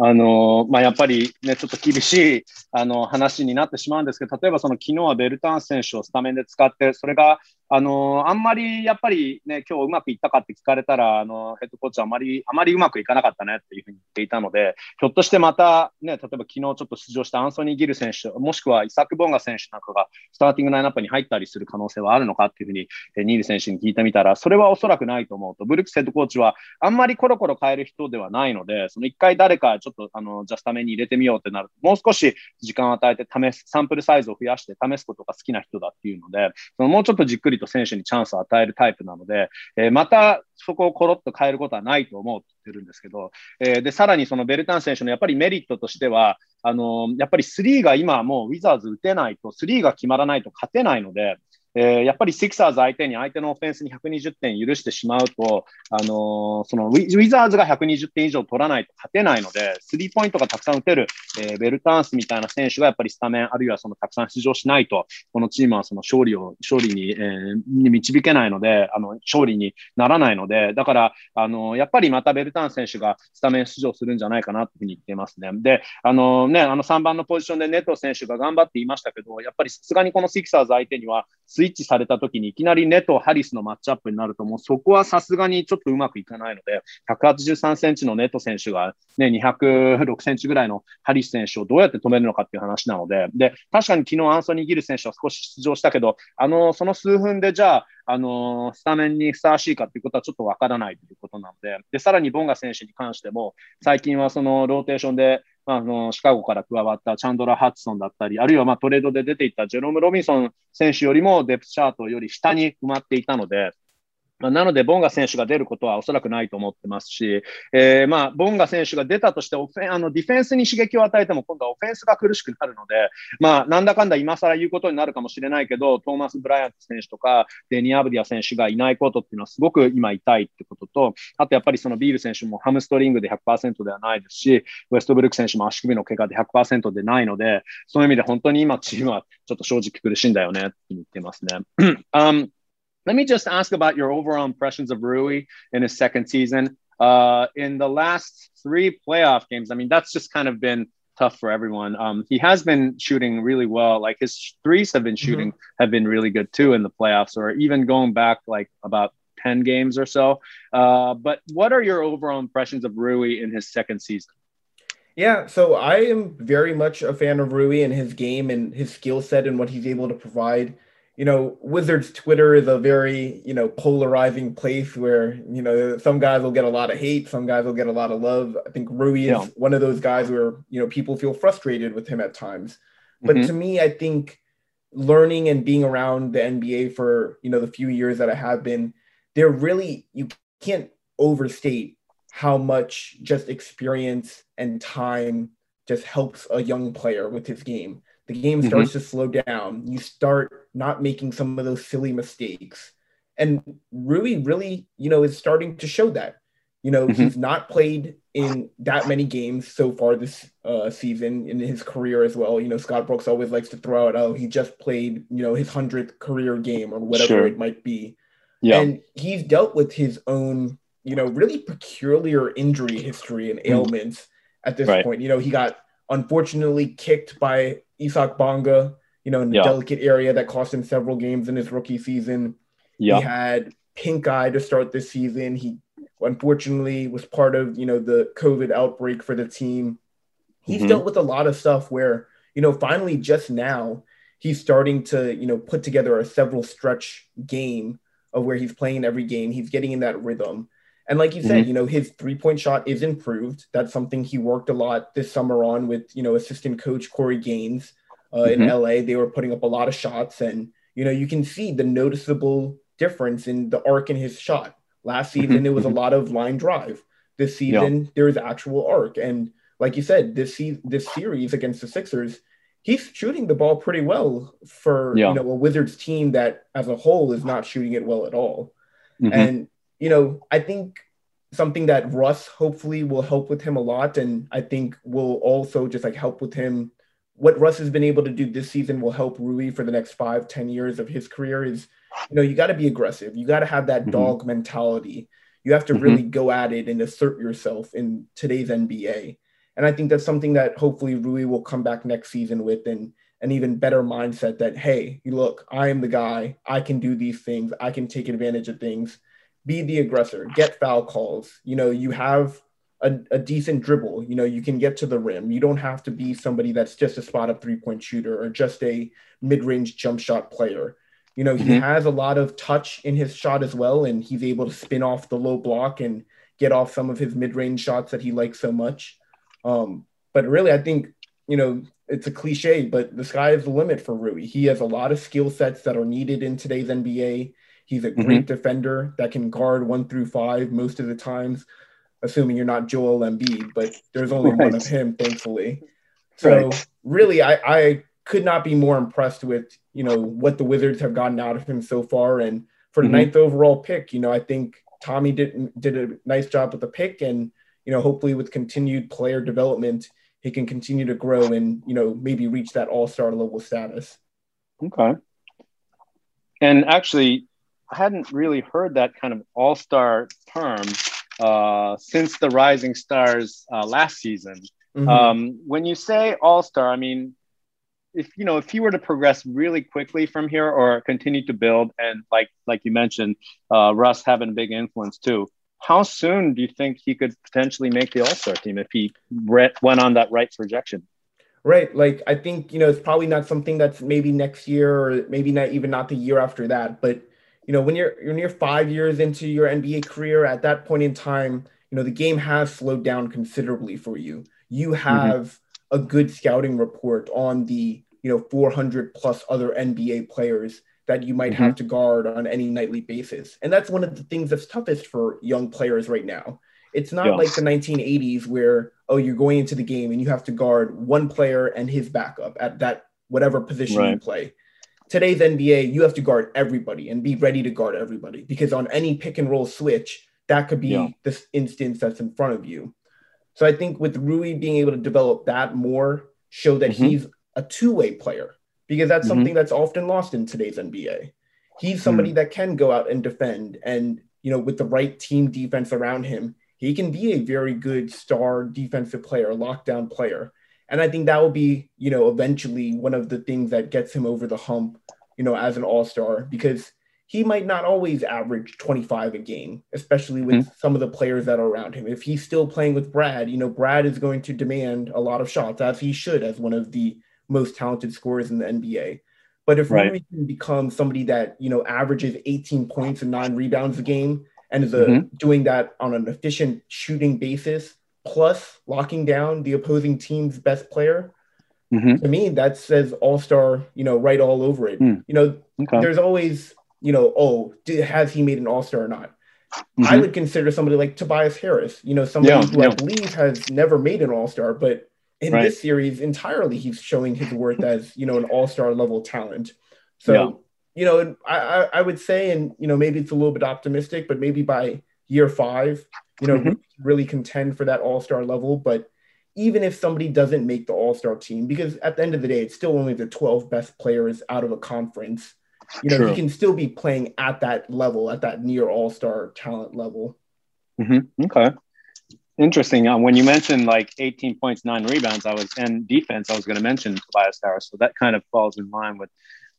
Speaker 1: あの、まあ、やっぱりね、ちょっと厳しいあの話になってしまうんですけど、例えばその昨日はベルタン選手をスタメンで使って、それがあの、あんまりやっぱりね、今日うまくいったかって聞かれたら、あの、ヘッドコーチはあまり、あまりうまくいかなかったねっていうふうに言っていたので、ひょっとしてまたね、例えば昨日ちょっと出場したアンソニー・ギル選手、もしくはイサク・ボンガ選手なんかがスターティングラインナップに入ったりする可能性はあるのかっていうふうに、えニール選手に聞いてみたら、それはおそらくないと思うと、ブルックスヘッドコーチはあんまりコロコロ変える人ではないので、その一回誰かちょっと、あの、じゃあスタメに入れてみようってなると、もう少し時間を与えて試す、サンプルサイズを増やして試すことが好きな人だっていうので、そのもうちょっとじっくりと選手にチャンスを与えるタイプなので、えー、またそこをコロッと変えることはないと思うって言ってるんですけど、えー、で、さらにそのベルタン選手のやっぱりメリットとしては、あの、やっぱりスリーが今もうウィザーズ打てないと、スリーが決まらないと勝てないので、えー、やっぱりシクサーズ相手に相手のオフェンスに120点許してしまうと、あのー、そのウィザーズが120点以上取らないと勝てないので、スリーポイントがたくさん打てる、えー、ベルタンスみたいな選手がやっぱりスタメン、あるいはそのたくさん出場しないと、このチームはその勝利を、勝利に,、えー、に導けないので、あの、勝利にならないので、だから、あの、やっぱりまたベルタンス選手がスタメン出場するんじゃないかなというふうに言ってますね。で、あのね、あの3番のポジションでネト選手が頑張っていましたけど、やっぱりさすがにこのシクサーズ相手にはスイッチされた時にいきなりネト、ハリスのマッチアップになると、もうそこはさすがにちょっとうまくいかないので、183センチのネト選手が、ね、206センチぐらいのハリス選手をどうやって止めるのかっていう話なので、で、確かに昨日アンソニー・ギル選手は少し出場したけど、あの、その数分でじゃあ、あのスタメンにふさわしいかということはちょっとわからないということなので、で、さらにボンガ選手に関しても、最近はそのローテーションで、まあ、あの、シカゴから加わったチャンドラ・ハッツソンだったり、あるいはまあトレードで出ていったジェロム・ロビンソン選手よりもデプスチャートより下に埋まっていたので、まあ、なので、ボンガ選手が出ることはおそらくないと思ってますし、えー、まあ、ボンガ選手が出たとしてオフェあの、ディフェンスに刺激を与えても、今度はオフェンスが苦しくなるので、まあ、なんだかんだ今更言うことになるかもしれないけど、トーマス・ブライアント選手とか、デニア・ブディア選手がいないことっていうのはすごく今痛いってことと、あとやっぱりそのビール選手もハムストリングで100%ではないですし、ウェストブルック選手も足首の怪我で100%でないので、そういう意味で本当に今チームはちょっと正直苦しいんだよねって言ってますね。um, Let me just ask about your overall impressions of Rui in his second season. Uh, in the last three playoff games, I mean, that's just kind of been tough for everyone. Um, he has been shooting really well. Like his threes have been shooting mm-hmm. have been really good too in the playoffs, or even going back like about 10 games or so. Uh, but what are your overall impressions of Rui in his second season?
Speaker 3: Yeah, so I am very much a fan of Rui and his game and his skill set and what he's able to provide you know, Wizards Twitter is a very, you know, polarizing place where, you know, some guys will get a lot of hate, some guys will get a lot of love. I think Rui is one of those guys where, you know, people feel frustrated with him at times. But mm-hmm. to me, I think learning and being around the NBA for, you know, the few years that I have been, they're really, you can't overstate how much just experience and time just helps a young player with his game the game mm-hmm. starts mm-hmm. to slow down. You start not making some of those silly mistakes. And Rui really, you know, is starting to show that. You know, mm-hmm. he's not played in that many games so far this uh, season in his career as well. You know, Scott Brooks always likes to throw out, oh, he just played, you know, his 100th career game or whatever sure. it might be. Yeah. And he's dealt with his own, you know, really peculiar injury history and mm. ailments mm. at this right. point. You know, he got unfortunately kicked by Isaac Bonga, you know, in the yeah. delicate area that cost him several games in his rookie season. Yeah. He had pink eye to start this season. He unfortunately was part of, you know, the COVID outbreak for the team. He's mm-hmm. dealt with a lot of stuff where, you know, finally just now he's starting to, you know, put together a several stretch game of where he's playing every game. He's getting in that rhythm. And like you said, mm-hmm. you know, his three point shot is improved. That's something he worked a lot this summer on with, you know, assistant coach Corey Gaines uh, mm-hmm. in LA. They were putting up a lot of shots, and, you know, you can see the noticeable difference in the arc in his shot. Last mm-hmm. season, it was a mm-hmm. lot of line drive. This season, yeah. there is actual arc. And like you said, this, se- this series against the Sixers, he's shooting the ball pretty well for, yeah. you know, a Wizards team that as a whole is not shooting it well at all. Mm-hmm. And you know, I think something that Russ hopefully will help with him a lot. And I think will also just like help with him. What Russ has been able to do this season will help Rui for the next five, ten years of his career is, you know, you got to be aggressive. You got to have that mm-hmm. dog mentality. You have to mm-hmm. really go at it and assert yourself in today's NBA. And I think that's something that hopefully Rui will come back next season with and an even better mindset that, hey, look, I am the guy. I can do these things. I can take advantage of things. Be the aggressor, get foul calls. You know, you have a, a decent dribble. You know, you can get to the rim. You don't have to be somebody that's just a spot up three point shooter or just a mid range jump shot player. You know, mm-hmm. he has a lot of touch in his shot as well, and he's able to spin off the low block and get off some of his mid range shots that he likes so much. Um, but really, I think, you know, it's a cliche, but the sky is the limit for Rui. He has a lot of skill sets that are needed in today's NBA. He's a great mm-hmm. defender that can guard one through five most of the times, assuming you're not Joel Embiid, but there's only right. one of him, thankfully. So right. really, I, I could not be more impressed with, you know, what the Wizards have gotten out of him so far. And for the mm-hmm. ninth overall pick, you know, I think Tommy did did a nice job with the pick and, you know, hopefully with continued player development – he can continue to grow and you know maybe reach that all-star level status
Speaker 1: okay and actually i hadn't really heard that kind of all-star term uh, since the rising stars uh, last season mm-hmm. um, when you say all-star i mean if you know if he were to progress really quickly from here or continue to build and like like you mentioned uh, russ having a big influence too how soon do you think he could potentially make the All Star team if he went on that right projection?
Speaker 3: Right. Like, I think, you know, it's probably not something that's maybe next year or maybe not even not the year after that. But, you know, when you're, you're near five years into your NBA career, at that point in time, you know, the game has slowed down considerably for you. You mm-hmm. have mm-hmm. a good scouting report on the, you know, 400 plus other NBA players that you might mm-hmm. have to guard on any nightly basis. And that's one of the things that's toughest for young players right now. It's not like the 1980s where, oh, you're going into the game and you have to guard one player and his backup at that whatever position right. you play. Today's NBA, you have to guard everybody and be ready to guard everybody because on any pick and roll switch, that could be yeah. this instance that's in front of you. So I think with Rui being able to develop that more, show that mm-hmm. he's a two way player because that's mm-hmm. something that's often lost in today's NBA. He's somebody mm. that can go out and defend, and you know, with the right team defense around him, he can be a very good star defensive player, lockdown player. And I think that will be, you know, eventually one of the things that gets him over the hump, you know, as an all star, because he might not always average 25 a game, especially with mm-hmm. some of the players that are around him. If he's still playing with Brad, you know, Brad is going to demand a lot of shots, as he should, as one of the most talented scorers in the NBA. But if right. Rui can become somebody that you know averages 18 points and nine rebounds a game and is a, mm-hmm. doing that on an efficient shooting basis, plus locking down the opposing team's best player, mm-hmm. to me that says all star. You know, right all over it. Mm. You know, okay. there's always you know, oh, did, has he made an all star or not? Mm-hmm. I would consider somebody like Tobias Harris. You know, somebody yeah, who yeah. I believe has never made an all star, but in right. this series entirely he's showing his worth as you know an all-star level talent so yeah. you know I, I would say and you know maybe it's a little bit optimistic but maybe by year five you know mm-hmm. really contend for that all-star level but even if somebody doesn't make the all-star team because at the end of the day it's still only the 12 best players out of a conference you know True. he can still be playing at that level at that near all-star talent level
Speaker 1: mm-hmm. okay Interesting. Um, when you mentioned like 18 points, nine rebounds, I was and defense, I was going to mention Tobias Harris. So that kind of falls in line with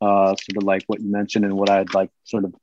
Speaker 1: uh, sort of like what you mentioned and what I'd like sort of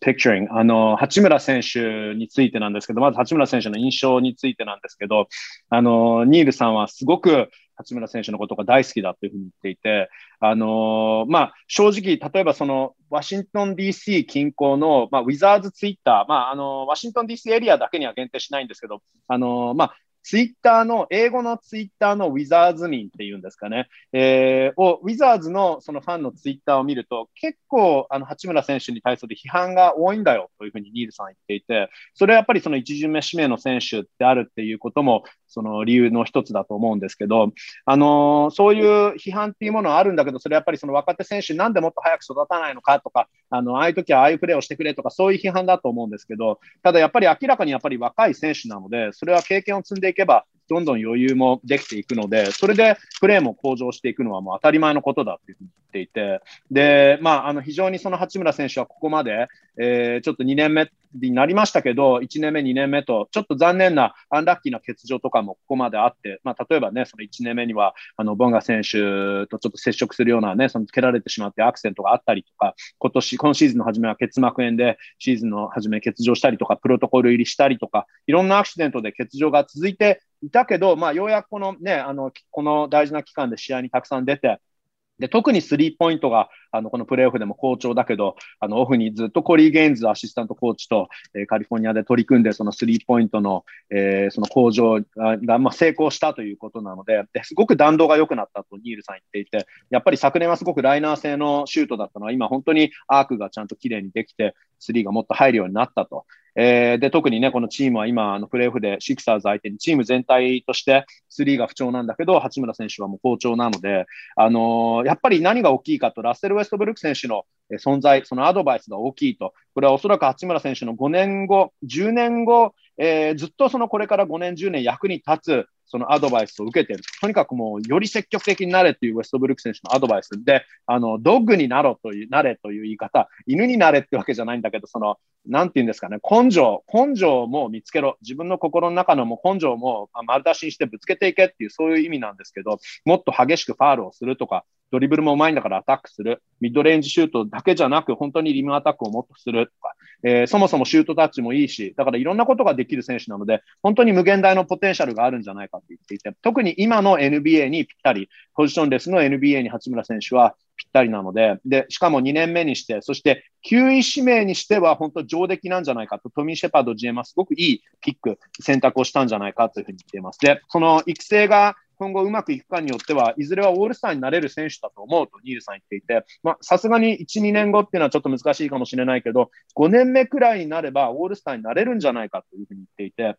Speaker 1: picturing. あの、八村選手についてなんですけど、まず八村選手の印象についてなんですけど、あの、ニールさんはすごく八村選手のことが大好きだというふうに言っていて、あの、まあ、正直、例えばその、ワシントン DC 近郊の、まあ、ウィザーズツイッター、まあ、あの、ワシントン DC エリアだけには限定しないんですけど、あの、まあ、ツイッターの、英語のツイッターのウィザーズ民っていうんですかね、えー、を、ウィザーズのそのファンのツイッターを見ると、結構、あの、八村選手に対する批判が多いんだよというふうにニールさん言っていて、それはやっぱりその一巡目指名の選手であるっていうことも、その理由の一つだと思うんですけど、あのー、そういう批判っていうものはあるんだけど、それはやっぱりその若手選手なんでもっと早く育たないのかとか、あの、ああいう時はああいうプレーをしてくれとか、そういう批判だと思うんですけど、ただやっぱり明らかにやっぱり若い選手なので、それは経験を積んでいけば、どんどん余裕もできていくので、それでプレーも向上していくのはもう当たり前のことだって言っていて、で、まあ、あの、非常にその八村選手はここまで、えー、ちょっと2年目になりましたけど、1年目、2年目と、ちょっと残念な、アンラッキーな欠場とかもここまであって、まあ、例えばね、その1年目には、あの、ボンガ選手とちょっと接触するようなね、その蹴られてしまってアクセントがあったりとか、今年、今シーズンの初めは結膜炎で、シーズンの初め欠場したりとか、プロトコル入りしたりとか、いろんなアクシデントで欠場が続いてだけど、まあ、ようやくこのね、あの、この大事な期間で試合にたくさん出て、で、特にスリーポイントが、あの、このプレーオフでも好調だけど、あの、オフにずっとコリー・ゲインズアシスタントコーチと、えー、カリフォルニアで取り組んで、そのスリーポイントの、えー、その向上が、まあ、成功したということなのでですごく弾道が良くなったとニールさん言っていて、やっぱり昨年はすごくライナー性のシュートだったのは、今本当にアークがちゃんと綺麗にできて、スリーがもっと入るようになったと。えー、で、特にね、このチームは今、あのプレーオフでシクサーズ相手にチーム全体としてスリーが不調なんだけど、八村選手はもう好調なので、あのー、やっぱり何が大きいかと、ラッセル・ウェウストブルック選手の存在、そのアドバイスが大きいと、これはおそらく八村選手の5年後、10年後、えー、ずっとそのこれから5年、10年役に立つそのアドバイスを受けている。とにかくもう、より積極的になれっていうウェストブルック選手のアドバイスで、あの、ドッグになろという、なれという言い方、犬になれってわけじゃないんだけど、その、なんて言うんですかね、根性、根性も見つけろ。自分の心の中のもう根性も丸出しにしてぶつけていけっていう、そういう意味なんですけど、もっと激しくファールをするとか、ドリブルもうまいんだからアタックする。ミッドレンジシュートだけじゃなく、本当にリムアタックをもっとするとか、えー、そもそもシュートタッチもいいし、だからいろんなことができる選手なので、本当に無限大のポテンシャルがあるんじゃないかと言っていて、特に今の NBA にぴったり、ポジションレスの NBA に八村選手はぴったりなので、で、しかも2年目にして、そして9位指名にしては本当上出来なんじゃないかと、トミー・シェパード GM はすごくいいピック、選択をしたんじゃないかというふうに言っています。で、その育成が今後うまくいくかによっては、いずれはオールスターになれる選手だと思うとニールさん言っていて、まあさすがに1、2年後っていうのはちょっと難しいかもしれないけど、5年目くらいになればオールスターになれるんじゃないかというふうに言っていて、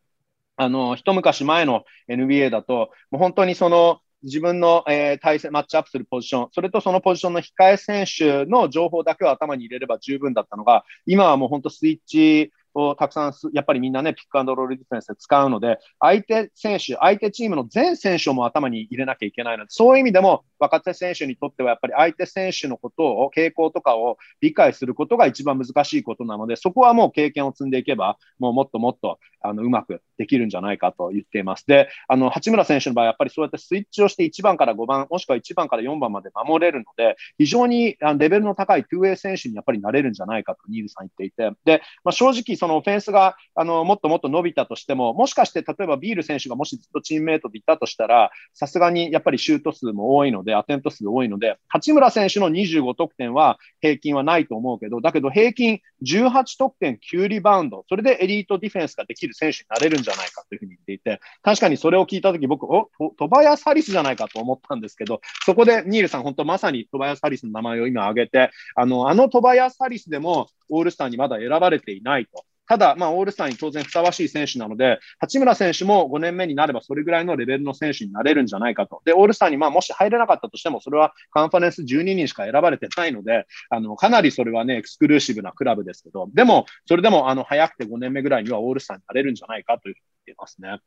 Speaker 1: あの、一昔前の NBA だと、もう本当にその、自分の、えー、対戦、マッチアップするポジション、それとそのポジションの控え選手の情報だけを頭に入れれば十分だったのが、今はもう本当スイッチをたくさん、やっぱりみんなね、ピックアンドロールディフェンスで使うので、相手選手、相手チームの全選手をも頭に入れなきゃいけないので、そういう意味でも若手選手にとってはやっぱり相手選手のことを、傾向とかを理解することが一番難しいことなので、そこはもう経験を積んでいけば、もうもっともっとあのうまくできるんじゃないかと言っています。で、あの八村選手の場合、やっぱりそうやってスイッチをして1番から5番、もしくは1番から4番まで守れるので、非常にレベルの高い 2way 選手にやっぱりなれるんじゃないかとニールさん言っていて、で、まあ、正直、そのオフェンスがあの、もっともっと伸びたとしても、もしかして例えばビール選手がもしずっとチームメイトでいたとしたら、さすがにやっぱりシュート数も多いので、アテント数多いので、八村選手の25得点は平均はないと思うけど、だけど平均18得点9リバウンド、それでエリートディフェンスができる選手になれるんじゃないかというふうに言っていて、確かにそれを聞いたとき僕、お、トバヤス・ハリスじゃないかと思ったんですけど、そこでニールさん、本当まさにトバヤス・ハリスの名前を今挙げて、あの、あのトバヤス・ハリスでもオールスターにまだ選ばれていないと。ただ、まあ、オールスターに当然ふさわしい選手なので、八村選手も5年目になればそれぐらいのレベルの選手になれるんじゃないかと。で、オールスターにまあもし入れなかったとしても、それはカンファレンス12人しか選ばれてないので、あの、かなりそれはね、エクスクルーシブなクラブですけど、でも、それでも、あの、早くて5年目ぐらいにはオールスターになれるんじゃないかというふうに言っていますね。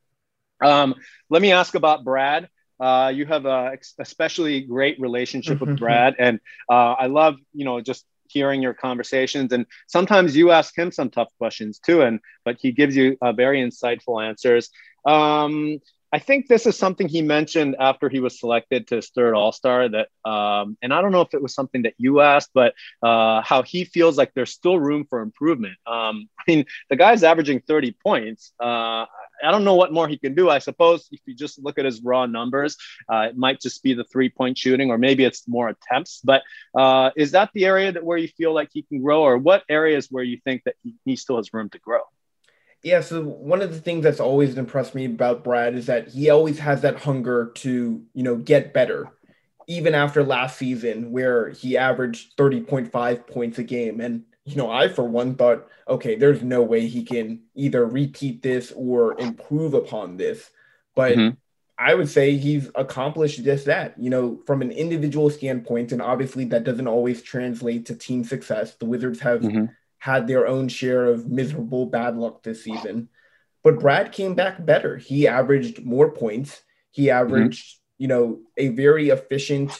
Speaker 1: Um, let me ask about Brad. Uh, you have a especially great relationship with Brad, and uh, I love, you know, just hearing your conversations. And sometimes you ask him some tough questions too and but he gives you uh, very insightful answers. Um, I think this is something he mentioned after he was selected to his third All Star. That, um, and I don't know if it was something that you asked, but uh, how he feels like there's still room for improvement. Um, I mean, the guy's averaging 30 points. Uh, I don't know what more he can do. I suppose if you just look at his raw numbers, uh, it might just be the three point shooting, or maybe it's more attempts. But uh, is that the area that where you feel like he can grow, or what areas where you think that he, he still has room to grow?
Speaker 3: Yeah, so one of the things that's always impressed me about Brad is that he always has that hunger to, you know, get better. Even after last season where he averaged 30.5 points a game and you know, I for one thought, okay, there's no way he can either repeat this or improve upon this. But mm-hmm. I would say he's accomplished just that, you know, from an individual standpoint. And obviously, that doesn't always translate to team success. The Wizards have mm-hmm. Had their own share of miserable bad luck this season. But Brad came back better. He averaged more points. He mm-hmm. averaged, mm-hmm. you know, a very efficient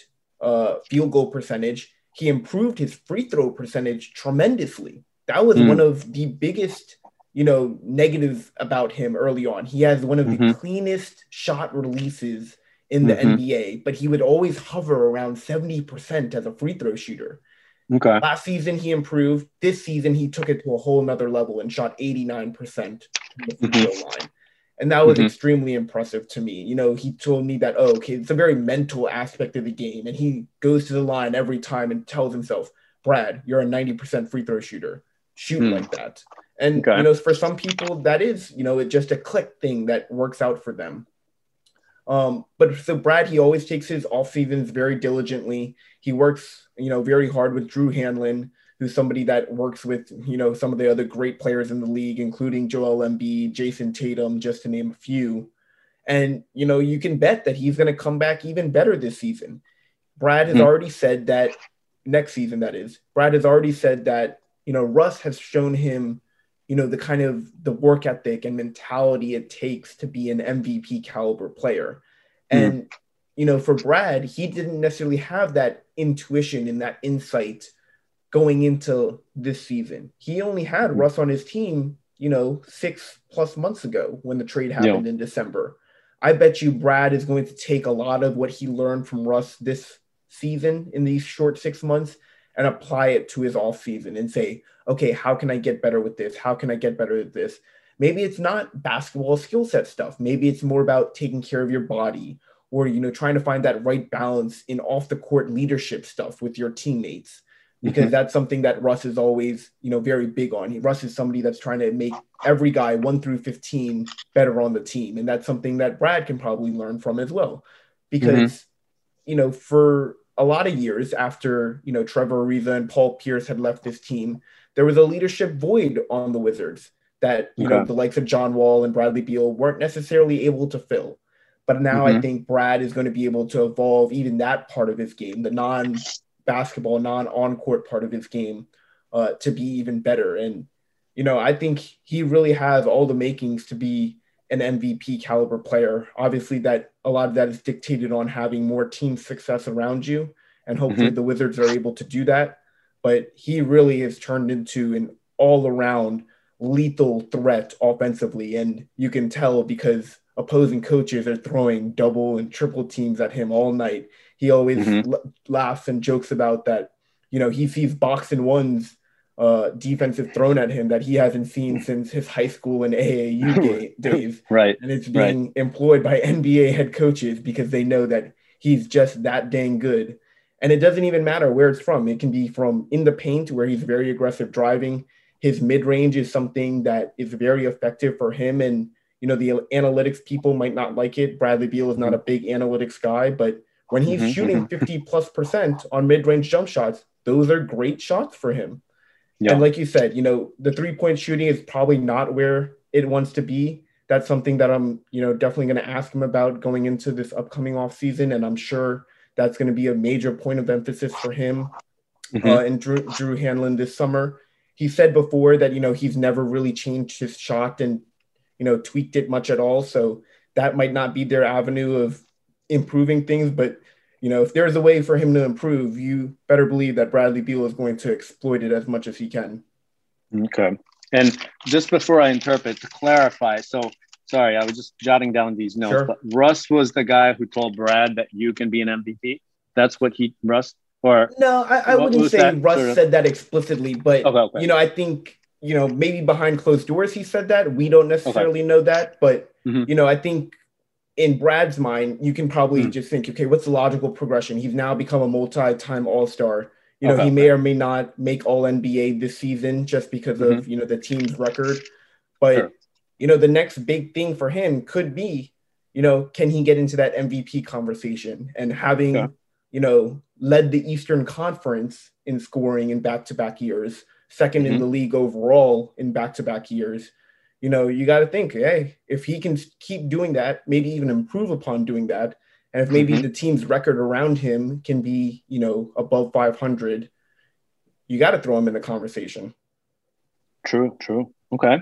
Speaker 3: uh, field goal percentage. He improved his free throw percentage tremendously. That was mm. one of the biggest, you know, negatives about him early on. He has one of mm-hmm. the cleanest shot releases in the mm-hmm. NBA, but he would always hover around 70% as a free throw shooter.
Speaker 1: Okay.
Speaker 3: Last season he improved. This season he took it to a whole nother level and shot 89% from the free throw mm-hmm. line. And that was mm-hmm. extremely impressive to me. You know, he told me that, oh, okay, it's a very mental aspect of the game. And he goes to the line every time and tells himself, Brad, you're a 90% free throw shooter. Shoot mm. like that. And, okay. you know, for some people, that is, you know, it's just a click thing that works out for them. Um, but so Brad, he always takes his off seasons very diligently. He works, you know, very hard with Drew Hanlen, who's somebody that works with, you know, some of the other great players in the league, including Joel Embiid, Jayson Tatum, just to name a few. And you know, you can bet that he's going to come back even better this season. Brad has mm-hmm. already said that next season, that is, Brad has already said that you know Russ has shown him you know the kind of the work ethic and mentality it takes to be an MVP caliber player. Mm. And you know, for Brad, he didn't necessarily have that intuition and that insight going into this season. He only had mm. Russ on his team, you know, six plus months ago when the trade happened yeah. in December. I bet you Brad is going to take a lot of what he learned from Russ this season in these short six months and apply it to his off season and say, okay, how can I get better with this? How can I get better at this? Maybe it's not basketball skill set stuff. Maybe it's more about taking care of your body or you know trying to find that right balance in off the court leadership stuff with your teammates because mm-hmm. that's something that Russ is always, you know, very big on. He, Russ is somebody that's trying to make every guy 1 through 15 better on the team and that's something that Brad can probably learn from as well. Because mm-hmm. you know, for a lot of years after you know Trevor Ariza and Paul Pierce had left this team, there was a leadership void on the Wizards that you okay. know the likes of John Wall and Bradley Beal weren't necessarily able to fill. But now mm-hmm. I think Brad is going to be able to evolve even that part of his game, the non basketball, non on court part of his game, uh, to be even better. And you know, I think he really has all the makings to be an MVP caliber player. Obviously, that a lot of that is dictated on having more team success around you, and hopefully mm-hmm. the Wizards are able to do that. But he really has turned into an all-around lethal threat offensively, and you can tell because opposing coaches are throwing double and triple teams at him all night. He always mm-hmm. l- laughs and jokes about that. You know, he sees box and ones uh, defensive thrown at him that he hasn't seen since his high school and AAU days.
Speaker 1: right.
Speaker 3: And it's being right. employed by NBA head coaches because they know that he's just that dang good. And it doesn't even matter where it's from. It can be from in the paint where he's very aggressive driving. His mid range is something that is very effective for him. And, you know, the analytics people might not like it. Bradley Beal is not a big analytics guy, but when he's mm-hmm, shooting mm-hmm. 50 plus percent on mid range jump shots, those are great shots for him. Yeah. And like you said, you know, the three point shooting is probably not where it wants to be. That's something that I'm, you know, definitely going to ask him about going into this upcoming off season, and I'm sure that's going to be a major point of emphasis for him mm-hmm. uh, and Drew, Drew Hanlen this summer. He said before that you know he's never really changed his shot and you know tweaked it much at all, so that might not be their avenue of improving things, but you know, if there's a way for him to improve, you better believe that Bradley Beal is going to exploit it as much as he can.
Speaker 1: Okay. And just before I interpret, to clarify, so sorry, I was just jotting down these notes, sure. but Russ was the guy who told Brad that you can be an MVP. That's what he, Russ, or
Speaker 3: no, I, I wouldn't say Russ sort of... said that explicitly, but okay, okay. you know, I think you know maybe behind closed doors he said that. We don't necessarily okay. know that, but mm-hmm. you know, I think in Brad's mind, you can probably mm. just think, okay, what's the logical progression? He's now become a multi-time All-Star. You know, okay. he may or may not make All NBA this season just because mm-hmm. of you know the team's record. But sure. you know, the next big thing for him could be, you know, can he get into that MVP conversation and having, yeah. you know, led the Eastern Conference in scoring in back-to-back years, 2nd mm-hmm. in the league overall in back-to-back years you know, you got to think, hey, if he can keep doing that, maybe even improve upon doing that, and if maybe mm-hmm. the team's record around him can be, you know, above 500, you got to throw him in the conversation.
Speaker 1: True, true. Okay.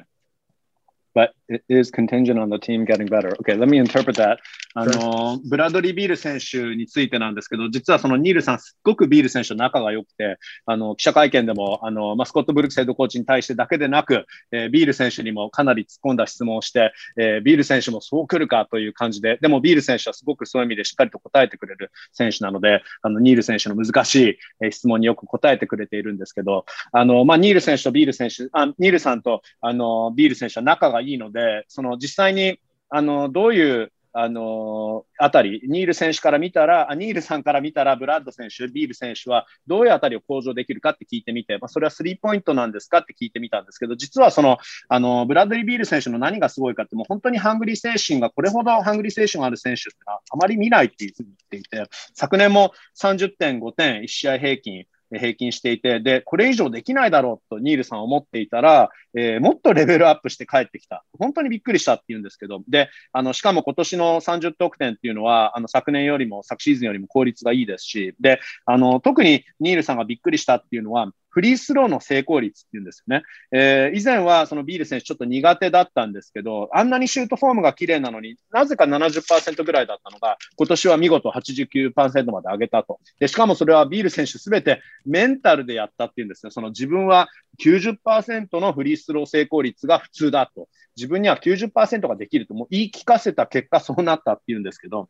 Speaker 1: but it is contingent on the team getting better. Okay, let me interpret that. あの、ブラドリー・ビール選手についてなんですけど、実はそのニールさん、すっごくビール選手と仲が良くて、あの、記者会見でも、あの、マスコット・ブルックスヘッドコーチに対してだけでなく、えー、ビール選手にもかなり突っ込んだ質問をして、えー、ビール選手もそう来るかという感じで、でもビール選手はすごくそういう意味でしっかりと答えてくれる選手なので、あの、ニール選手の難しい、質問によく答えてくれているんですけど、あの、まあ、ニール選手とビール選手、あニールさんと、あの、ビール選手は仲がいいので、その実際に、あの、どういうあのあたり、ニール選手から見たら、ニールさんから見たら、ブラッド選手、ビール選手はどういうあたりを向上できるかって聞いてみて、まあ、それはスリーポイントなんですかって聞いてみたんですけど、実はその、あの、ブラッドリー・ビール選手の何がすごいかって、もう本当にハングリー精神が、これほどハングリー精神がある選手ってあまり見ないっていうふうに言っていて、昨年も30.5点、1試合平均、平均していて、で、これ以上できないだろうとニールさん思っていたら、えー、もっとレベルアップして帰ってきた。本当にびっくりしたって言うんですけど、で、あの、しかも今年の30得点っていうのは、あの、昨年よりも、昨シーズンよりも効率がいいですし、で、あの、特にニールさんがびっくりしたっていうのは、フリースローの成功率っていうんですよね。えー、以前はそのビール選手ちょっと苦手だったんですけど、あんなにシュートフォームが綺麗なのになぜか70%ぐらいだったのが、今年は見事89%まで上げたと。で、しかもそれはビール選手すべてメンタルでやったっていうんですね。その自分は90%のフリースロー成功率が普通だと。自分には90%ができるともう言い聞かせた結果そうなったっていうんですけど、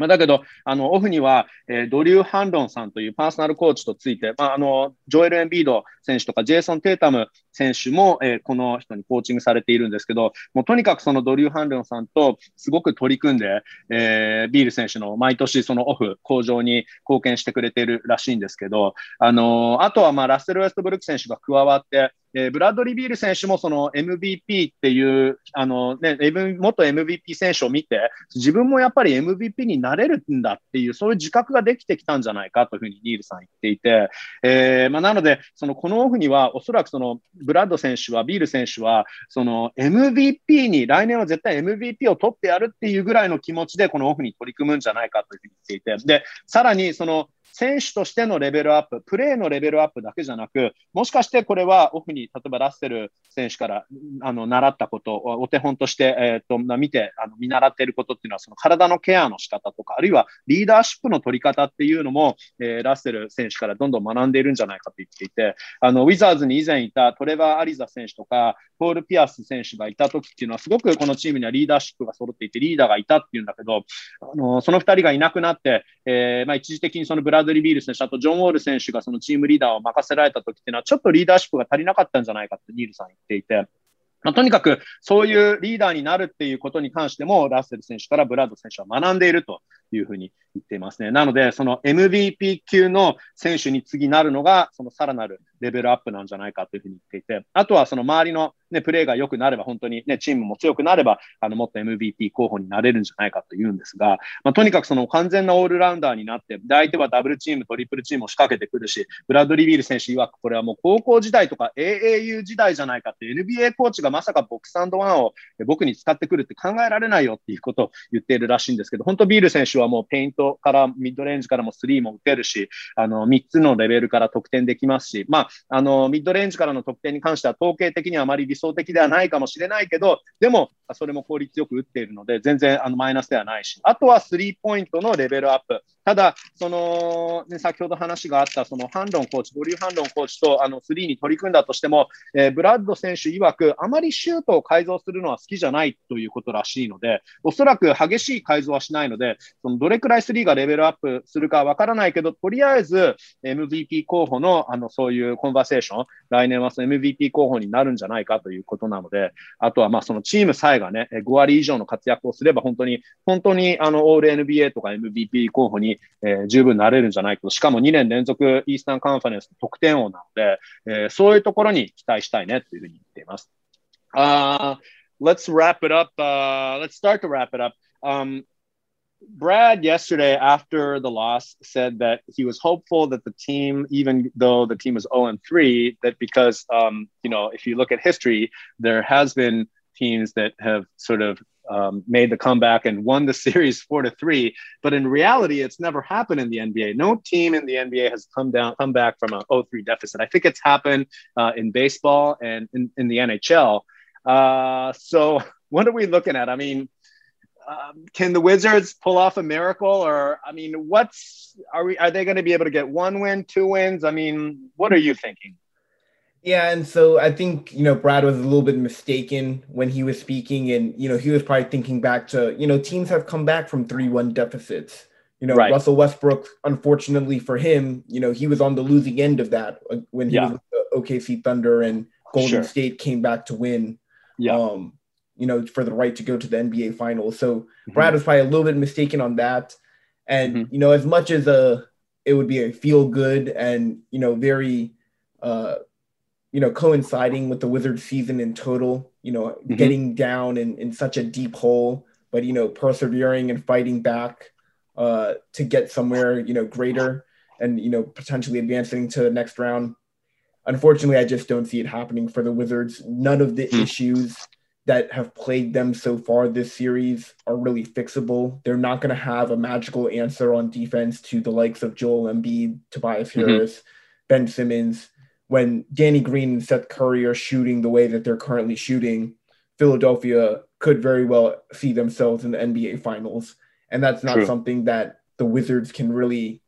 Speaker 1: まあ、だけど、あの、オフには、えー、ドリュー・ハンロンさんというパーソナルコーチとついて、まあ、あの、ジョエル・エンビード選手とか、ジェイソン・テータム選手も、えー、この人にコーチングされているんですけど、もうとにかくそのドリュー・ハンロンさんとすごく取り組んで、えー、ビール選手の毎年そのオフ、向上に貢献してくれてるらしいんですけど、あのあとはまあ、ラッセル・ウェストブルック選手が加わって、えー、ブラッドリー・ビール選手もその MVP っていう、あのね、元 MVP 選手を見て、自分もやっぱり MVP になれるんだっていう、そういう自覚ができてきたんじゃないかというふうにニールさん言っていて、えーまあ、なので、そのこのオフには、おそらくそのブラッド選手は、ビール選手は、その MVP に、来年は絶対 MVP を取ってやるっていうぐらいの気持ちで、このオフに取り組むんじゃないかというふうに言っていて、で、さらにその選手としてのレベルアップ、プレーのレベルアップだけじゃなく、もしかしてこれはオフに、例えばラッセル選手からあの習ったことを、お手本として、えーと、見てあの見習っていることっていうのは、その体のケアの仕方とか、あるいはリーダーシップの取り方っていうのも、えー、ラッセル選手からどんどん学んでいるんじゃないかと言っていて、あのウィザーズに以前いたトレバー・アリザ選手とか、ポール・ピアス選手がいた時っていうのは、すごくこのチームにはリーダーシップが揃っていて、リーダーがいたっていうんだけど、あのその2人がいなくなって、えーまあ、一時的にそのブラッドリ・ビール選手、あとジョン・ウォール選手がそのチームリーダーを任せられた時っていうのは、ちょっとリーダーシップが足りなかったんじゃないかってニールさん言っていて、まあ、とにかくそういうリーダーになるっていうことに関しても、ラッセル選手からブラッド選手は学んでいると。いうふうに言っていますね。なので、その MVP 級の選手に次なるのが、そのさらなるレベルアップなんじゃないかというふうに言っていて、あとはその周りの、ね、プレーが良くなれば、本当に、ね、チームも強くなれば、あのもっと MVP 候補になれるんじゃないかというんですが、まあ、とにかくその完全なオールラウンダーになって、で相手はダブルチーム、トリプルチームを仕掛けてくるし、ブラッドリー・ビール選手曰く、これはもう高校時代とか AAU 時代じゃないかって、NBA コーチがまさかボックスワンを僕に使ってくるって考えられないよっていうことを言っているらしいんですけど、本当ビール選手はもうペイントからミッドレンジからもスリーも打てるし、あの3つのレベルから得点できますし、まあ、あのミッドレンジからの得点に関しては統計的にはあまり理想的ではないかもしれないけど、でもそれも効率よく打っているので、全然あのマイナスではないし、あとはスリーポイントのレベルアップ。ただ、その、ね、先ほど話があった、そのハンロンコーチ、ドリュー・ハンロンコーチとあのスリーに取り組んだとしても、えー、ブラッド選手曰く、あまりシュートを改造するのは好きじゃないということらしいので、おそらく激しい改造はしないので、そのどれくらいスリーがレベルアップするかわからないけど、とりあえず MVP 候補のあのそういうコンバセーション、来年はその MVP 候補になるんじゃないかということなので、あとはまあそのチームさえがね、5割以上の活躍をすれば、本当に、本当にあのオール NBA とか MVP 候補に、えー、十分なれるんじゃないかと、しかも2年連続イースタンカンファレンス得点王なので、えー、そういうところに期待したいねというふうに言っています。Uh, let's wrap it up. Uh, let's start to wrap it up. Um, Brad yesterday after the loss said that he was hopeful that the team, even though the team was 0 and 3, that because, um, you know, if you look at history, there has been teams that have sort of um, made the comeback and won the series four to three. But in reality, it's never happened in the NBA. No team in the NBA has come down, come back from a 0-3 deficit. I think it's happened uh, in baseball and in, in the NHL. Uh, so what are we looking at? I mean, um, can the Wizards pull off a miracle, or I mean, what's are we? Are they going to be able to get one win, two wins? I mean, what are you thinking?
Speaker 3: Yeah, and so I think you know Brad was a little bit mistaken when he was speaking, and you know he was probably thinking back to you know teams have come back from three-one deficits. You know, right. Russell Westbrook, unfortunately for him, you know he was on the losing end of that uh, when he yeah. was with the OKC Thunder and Golden sure. State came back to win. Yeah. Um, you know, for the right to go to the NBA Finals. So mm-hmm. Brad was probably a little bit mistaken on that. And mm-hmm. you know, as much as a it would be a feel good and you know very uh you know coinciding with the Wizards season in total, you know, mm-hmm. getting down in, in such a deep hole, but you know, persevering and fighting back uh to get somewhere, you know, greater and you know, potentially advancing to the next round. Unfortunately, I just don't see it happening for the Wizards. None of the mm. issues that have plagued them so far this series are really fixable. They're not going to have a magical answer on defense to the likes of Joel Embiid, Tobias mm-hmm. Harris, mm-hmm. Ben Simmons. When Danny Green and Seth Curry are shooting the way that they're currently shooting, Philadelphia could very well see themselves in the NBA Finals. And that's not True. something that the Wizards can really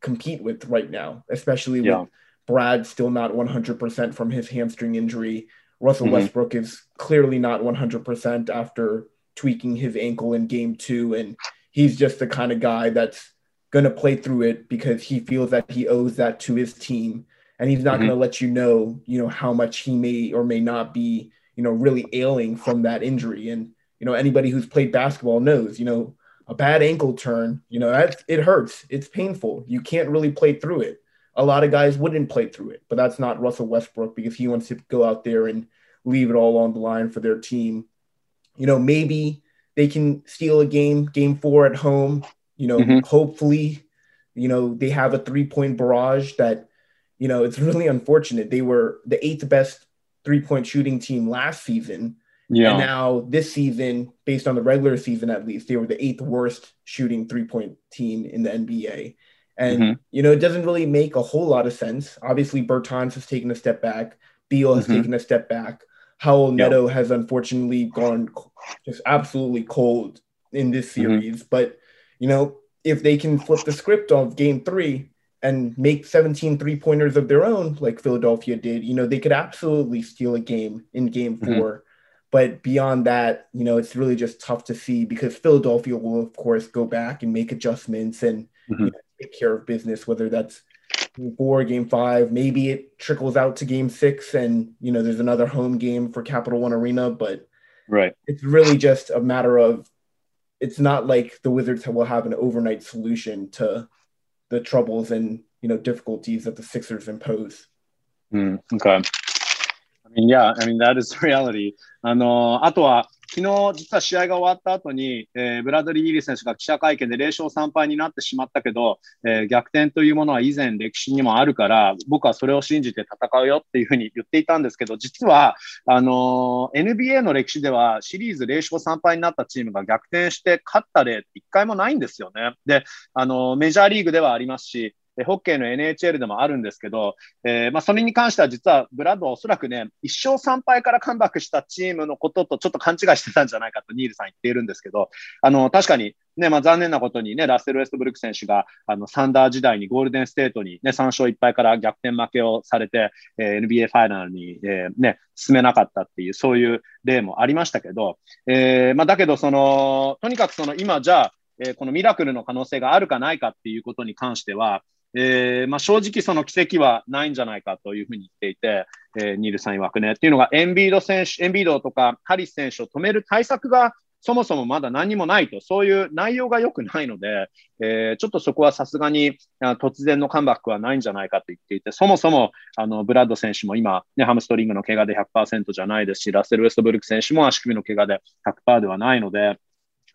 Speaker 3: compete with right now, especially yeah. with Brad still not 100% from his hamstring injury. Russell mm-hmm. Westbrook is clearly not 100% after tweaking his ankle in game two. And he's just the kind of guy that's going to play through it because he feels that he owes that to his team. And he's not mm-hmm. going to let you know, you know, how much he may or may not be, you know, really ailing from that injury. And, you know, anybody who's played basketball knows, you know, a bad ankle turn, you know, that, it hurts. It's painful. You can't really play through it a lot of guys wouldn't play through it, but that's not Russell Westbrook because he wants to go out there and leave it all on the line for their team. You know, maybe they can steal a game, game four at home. You know, mm-hmm. hopefully, you know, they have a three point barrage that, you know, it's really unfortunate. They were the eighth best three point shooting team last season. Yeah. And now this season, based on the regular season at least, they were the eighth worst shooting three point team in the NBA. And, mm-hmm. you know, it doesn't really make a whole lot of sense. Obviously, Bertans has taken a step back. Beal has mm-hmm. taken a step back. Raul Neto yep. has unfortunately gone just absolutely cold in this mm-hmm. series. Mm-hmm. But, you know, if they can flip the script of game three and make 17 three pointers of their own, like Philadelphia did, you know, they could absolutely steal a game in game mm-hmm. 4 But beyond that, you know, it's really just tough to see because Philadelphia will, of course, go back and make adjustments and mm-hmm. you know, take care of business, whether that's game four, game five, maybe it trickles out to game six and you know there's another home game for Capital One Arena, but
Speaker 1: right.
Speaker 3: It's really just a matter of it's not like the Wizards will have an overnight solution to the troubles and you know difficulties that the Sixers impose.
Speaker 1: Mm, okay. I mean, yeah, I mean that is reality. あのあとは 昨日実は試合が終わった後に、えー、ブラドリー・ギリ選手が記者会見で0勝3敗になってしまったけど、えー、逆転というものは以前歴史にもあるから、僕はそれを信じて戦うよっていうふうに言っていたんですけど、実は、あのー、NBA の歴史ではシリーズ0勝3敗になったチームが逆転して勝った例って一回もないんですよね。で、あのメジャーリーグではありますし、ホッケーの NHL でもあるんですけど、えー、まあ、それに関しては実はブラッドはおそらくね、1勝3敗からカムバックしたチームのこととちょっと勘違いしてたんじゃないかとニールさん言っているんですけど、あの、確かにね、まあ、残念なことにね、ラッセル・ウェストブルック選手が、あの、サンダー時代にゴールデンステートにね、3勝1敗から逆転負けをされて、えー、NBA ファイナルに、えー、ね、進めなかったっていう、そういう例もありましたけど、えー、まあ、だけど、その、とにかくその、今じゃあ、えー、このミラクルの可能性があるかないかっていうことに関しては、えーまあ、正直その奇跡はないんじゃないかというふうに言っていて、えー、ニールさん曰くね。っていうのが、エンビード選手、エンビードとかハリス選手を止める対策がそもそもまだ何もないと、そういう内容が良くないので、えー、ちょっとそこはさすがに突然のカムバックはないんじゃないかと言っていて、そもそもあのブラッド選手も今、ね、ハムストリングの怪我で100%じゃないですし、ラッセル・ウェストブルク選手も足首の怪我で100%ではないので、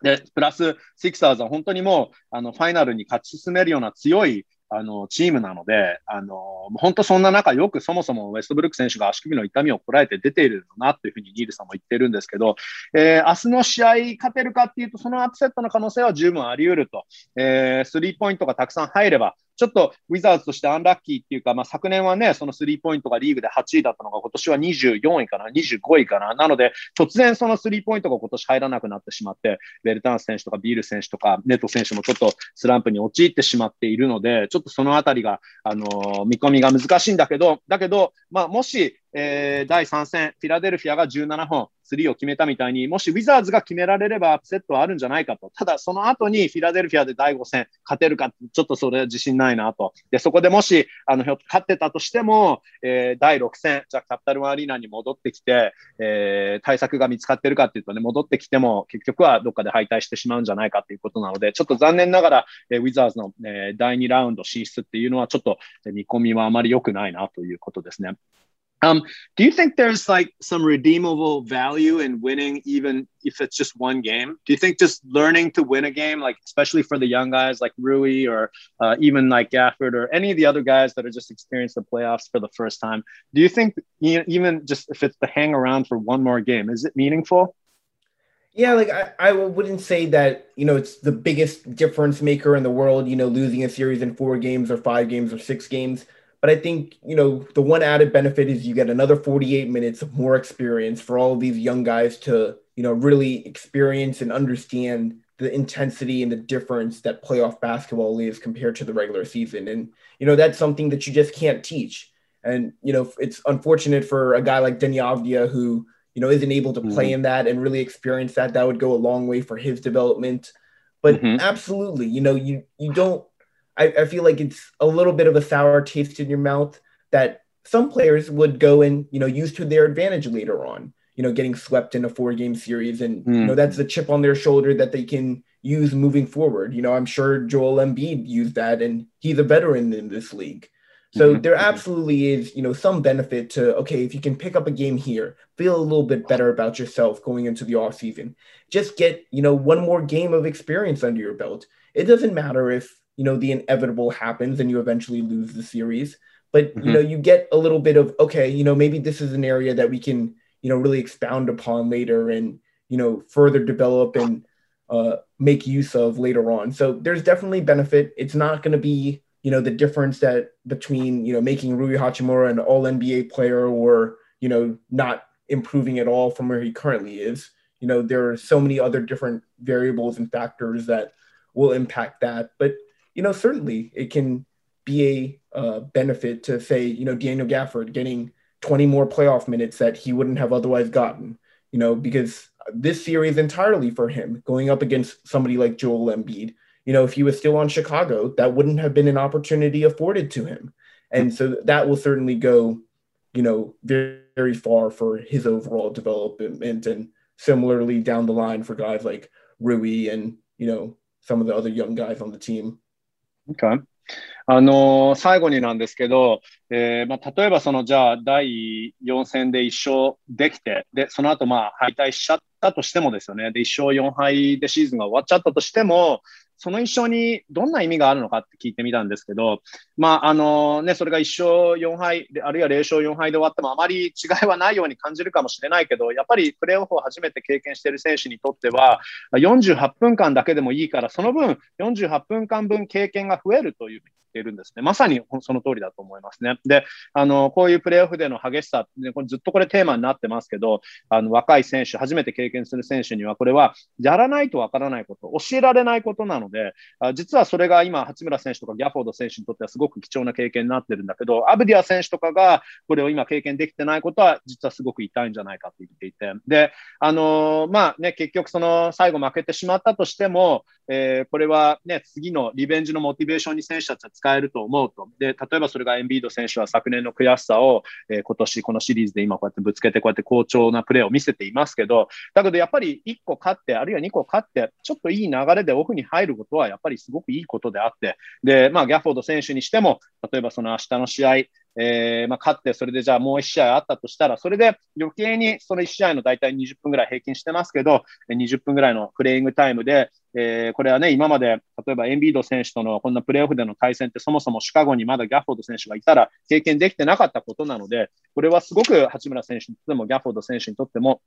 Speaker 1: で、プラス、シクサーズは本当にもう、あの、ファイナルに勝ち進めるような強いあの、チームなので、あの、本当そんな中、よくそもそもウェストブルック選手が足首の痛みをこらえて出ているのなというふうにニールさんも言ってるんですけど、えー、明日の試合勝てるかっていうと、そのアップセットの可能性は十分あり得ると、えー、スリーポイントがたくさん入れば、ちょっとウィザーズとしてアンラッキーっていうか、まあ、昨年はね、そのスリーポイントがリーグで8位だったのが、今年は24位かな、25位かな。なので、突然そのスリーポイントが今年入らなくなってしまって、ベルタンス選手とかビール選手とか、ネット選手もちょっとスランプに陥ってしまっているので、ちょっとそのあたりが、あのー、見込みが難しいんだけど、だけど、まあ、もし、えー、第3戦、フィラデルフィアが17本、スリーを決めたみたいに、もしウィザーズが決められればアップセットはあるんじゃないかと。ただ、その後にフィラデルフィアで第5戦勝てるか、ちょっとそれは自信ないなと。で、そこでもし、あの、勝ってたとしても、えー、第6戦、じゃあキャピタルワンアリーナに戻ってきて、えー、対策が見つかってるかっていうとね、戻ってきても結局はどっかで敗退してしまうんじゃないかっていうことなので、ちょっと残念ながら、えー、ウィザーズの、えー、第2ラウンド進出っていうのはちょっと見込みはあまり良くないなということですね。Um, do you think there's like some redeemable value in winning, even if it's just one game? Do you think just learning to win a game, like especially for the young guys like Rui or uh, even like Gafford or any of the other guys that are just experienced the playoffs for the first time, do you think even just if it's to hang around for one more game, is it meaningful?
Speaker 3: Yeah, like I, I wouldn't say that, you know, it's the biggest difference maker in the world, you know, losing a series in four games or five games or six games. But I think, you know, the one added benefit is you get another 48 minutes of more experience for all of these young guys to, you know, really experience and understand the intensity and the difference that playoff basketball is compared to the regular season. And, you know, that's something that you just can't teach. And, you know, it's unfortunate for a guy like Deni Avdija who, you know, isn't able to play mm-hmm. in that and really experience that. That would go a long way for his development. But mm-hmm. absolutely, you know, you you don't I, I feel like it's a little bit of a sour taste in your mouth that some players would go and you know use to their advantage later on you know getting swept in a four game series and mm. you know that's the chip on their shoulder that they can use moving forward you know i'm sure joel embiid used that and he's a veteran in this league so mm-hmm. there absolutely is you know some benefit to okay if you can pick up a game here feel a little bit better about yourself going into the off season just get you know one more game of experience under your belt it doesn't matter if you know the inevitable happens and you eventually lose the series. But mm-hmm. you know you get a little bit of okay you know maybe this is an area that we can you know really expound upon later and you know further develop and uh, make use of later on. So there's definitely benefit. It's not going to be you know the difference that between you know making Rui Hachimura an all NBA player or you know not improving at all from where he currently is. You know there are so many other different variables and factors that will impact that. But you know, certainly it can be a uh, benefit to say, you know, Daniel Gafford getting 20 more playoff minutes that he wouldn't have otherwise gotten, you know, because this series entirely for him going up against somebody like Joel Embiid. You know, if he was still on Chicago, that wouldn't have been an opportunity afforded to him. And so that will certainly go, you know, very, very far for his overall development and similarly down the line for guys like Rui and, you know, some of the other young guys on the team.
Speaker 1: Okay. あのー、最後になんですけど、えーまあ、例えばそのじゃあ第4戦で1勝できて、で、その後まあ敗退しちゃったとしてもですよね、で、1勝4敗でシーズンが終わっちゃったとしても、その一勝にどんな意味があるのかって聞いてみたんですけど、まあ、あのね、それが1勝4敗、あるいは0勝4敗で終わってもあまり違いはないように感じるかもしれないけど、やっぱりプレーオフを初めて経験している選手にとっては、48分間だけでもいいから、その分、48分間分経験が増えるというてるんですね。まさにその通りだと思いますね。で、あの、こういうプレーオフでの激しさ、ね、これずっとこれテーマになってますけど、あの、若い選手、初めて経験する選手には、これはやらないとわからないこと、教えられないことなので、あ実はそれが今、八村選手とかギャフォード選手にとってはすごく貴重な経験になってるんだけど、アブディア選手とかがこれを今経験できてないことは、実はすごく痛いんじゃないかと言っていて、で、あの、まあね、結局その最後負けてしまったとしても、えー、これはね、次のリベンジのモチベーションに選手たちは使えると思うと。で、例えばそれがエンビード選手は昨年の悔しさを、えー、今年このシリーズで今こうやってぶつけてこうやって好調なプレーを見せていますけど、だけどやっぱり1個勝って、あるいは2個勝って、ちょっといい流れでオフに入ることはやっぱりすごくいいことであって、で、まあギャフォード選手にしても、例えばその明日の試合、えー、まあ、勝って、それでじゃあもう1試合あったとしたら、それで余計にその1試合の大体20分ぐらい平均してますけど、20分ぐらいのプレイングタイムで、えー、これはね、今まで、例えばエンビード選手とのこんなプレーオフでの対戦ってそもそもシカゴにまだギャフォード選手がいたら経験できてなかったことなので、これはすごく八村選手にとってもギャフォード選手にとっても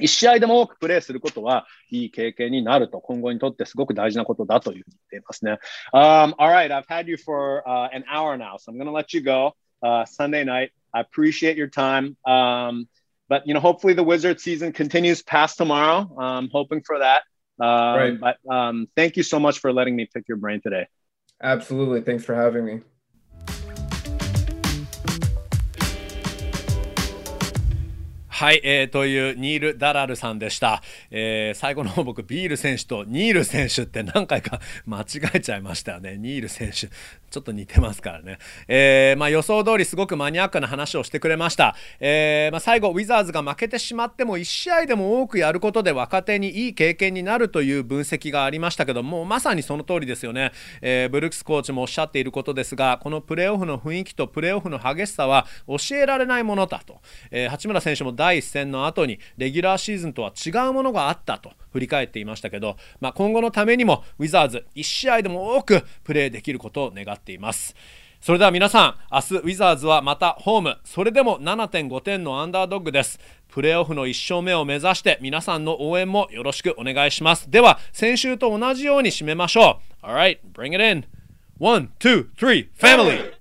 Speaker 4: 一試合でも多くプレーすることはいい経験になると、今後にとってすごく大事なことだというふうに言っていますね。Um, all right, I've had you for、uh, an hour now, so I'm going to let you go. Uh, Sunday night. I appreciate your time. Um, but you know, hopefully the Wizard season continues past tomorrow. I'm hoping for that. Um, right. But um, thank you so much for letting me pick your brain today.
Speaker 3: Absolutely. Thanks for having me.
Speaker 1: はい、えー、というニール・ダラルさんでした、えー、最後の方僕ビール選手とニール選手って何回か間違えちゃいましたよねニール選手 ちょっと似てますからね、えー、まあ、予想通りすごくマニアックな話をしてくれました、えー、まあ、最後ウィザーズが負けてしまっても1試合でも多くやることで若手にいい経験になるという分析がありましたけどもまさにその通りですよね、えー、ブルックスコーチもおっしゃっていることですがこのプレーオフの雰囲気とプレーオフの激しさは教えられないものだと、え八村選手も第一戦の後にレギュラーシーズンとは違うものがあったと振り返っていましたけど、まあ、今後のためにもウィザーズ1試合でも多くプレーできることを願ってています。それでは皆さん、明日ウィザーズはまたホーム、それでも7.5点のアンダードッグです。プレーオフの1勝目を目指して皆さんの応援もよろしくお願いします。では、先週と同じように締めましょう。Alright, bring it in. One, two, three, family!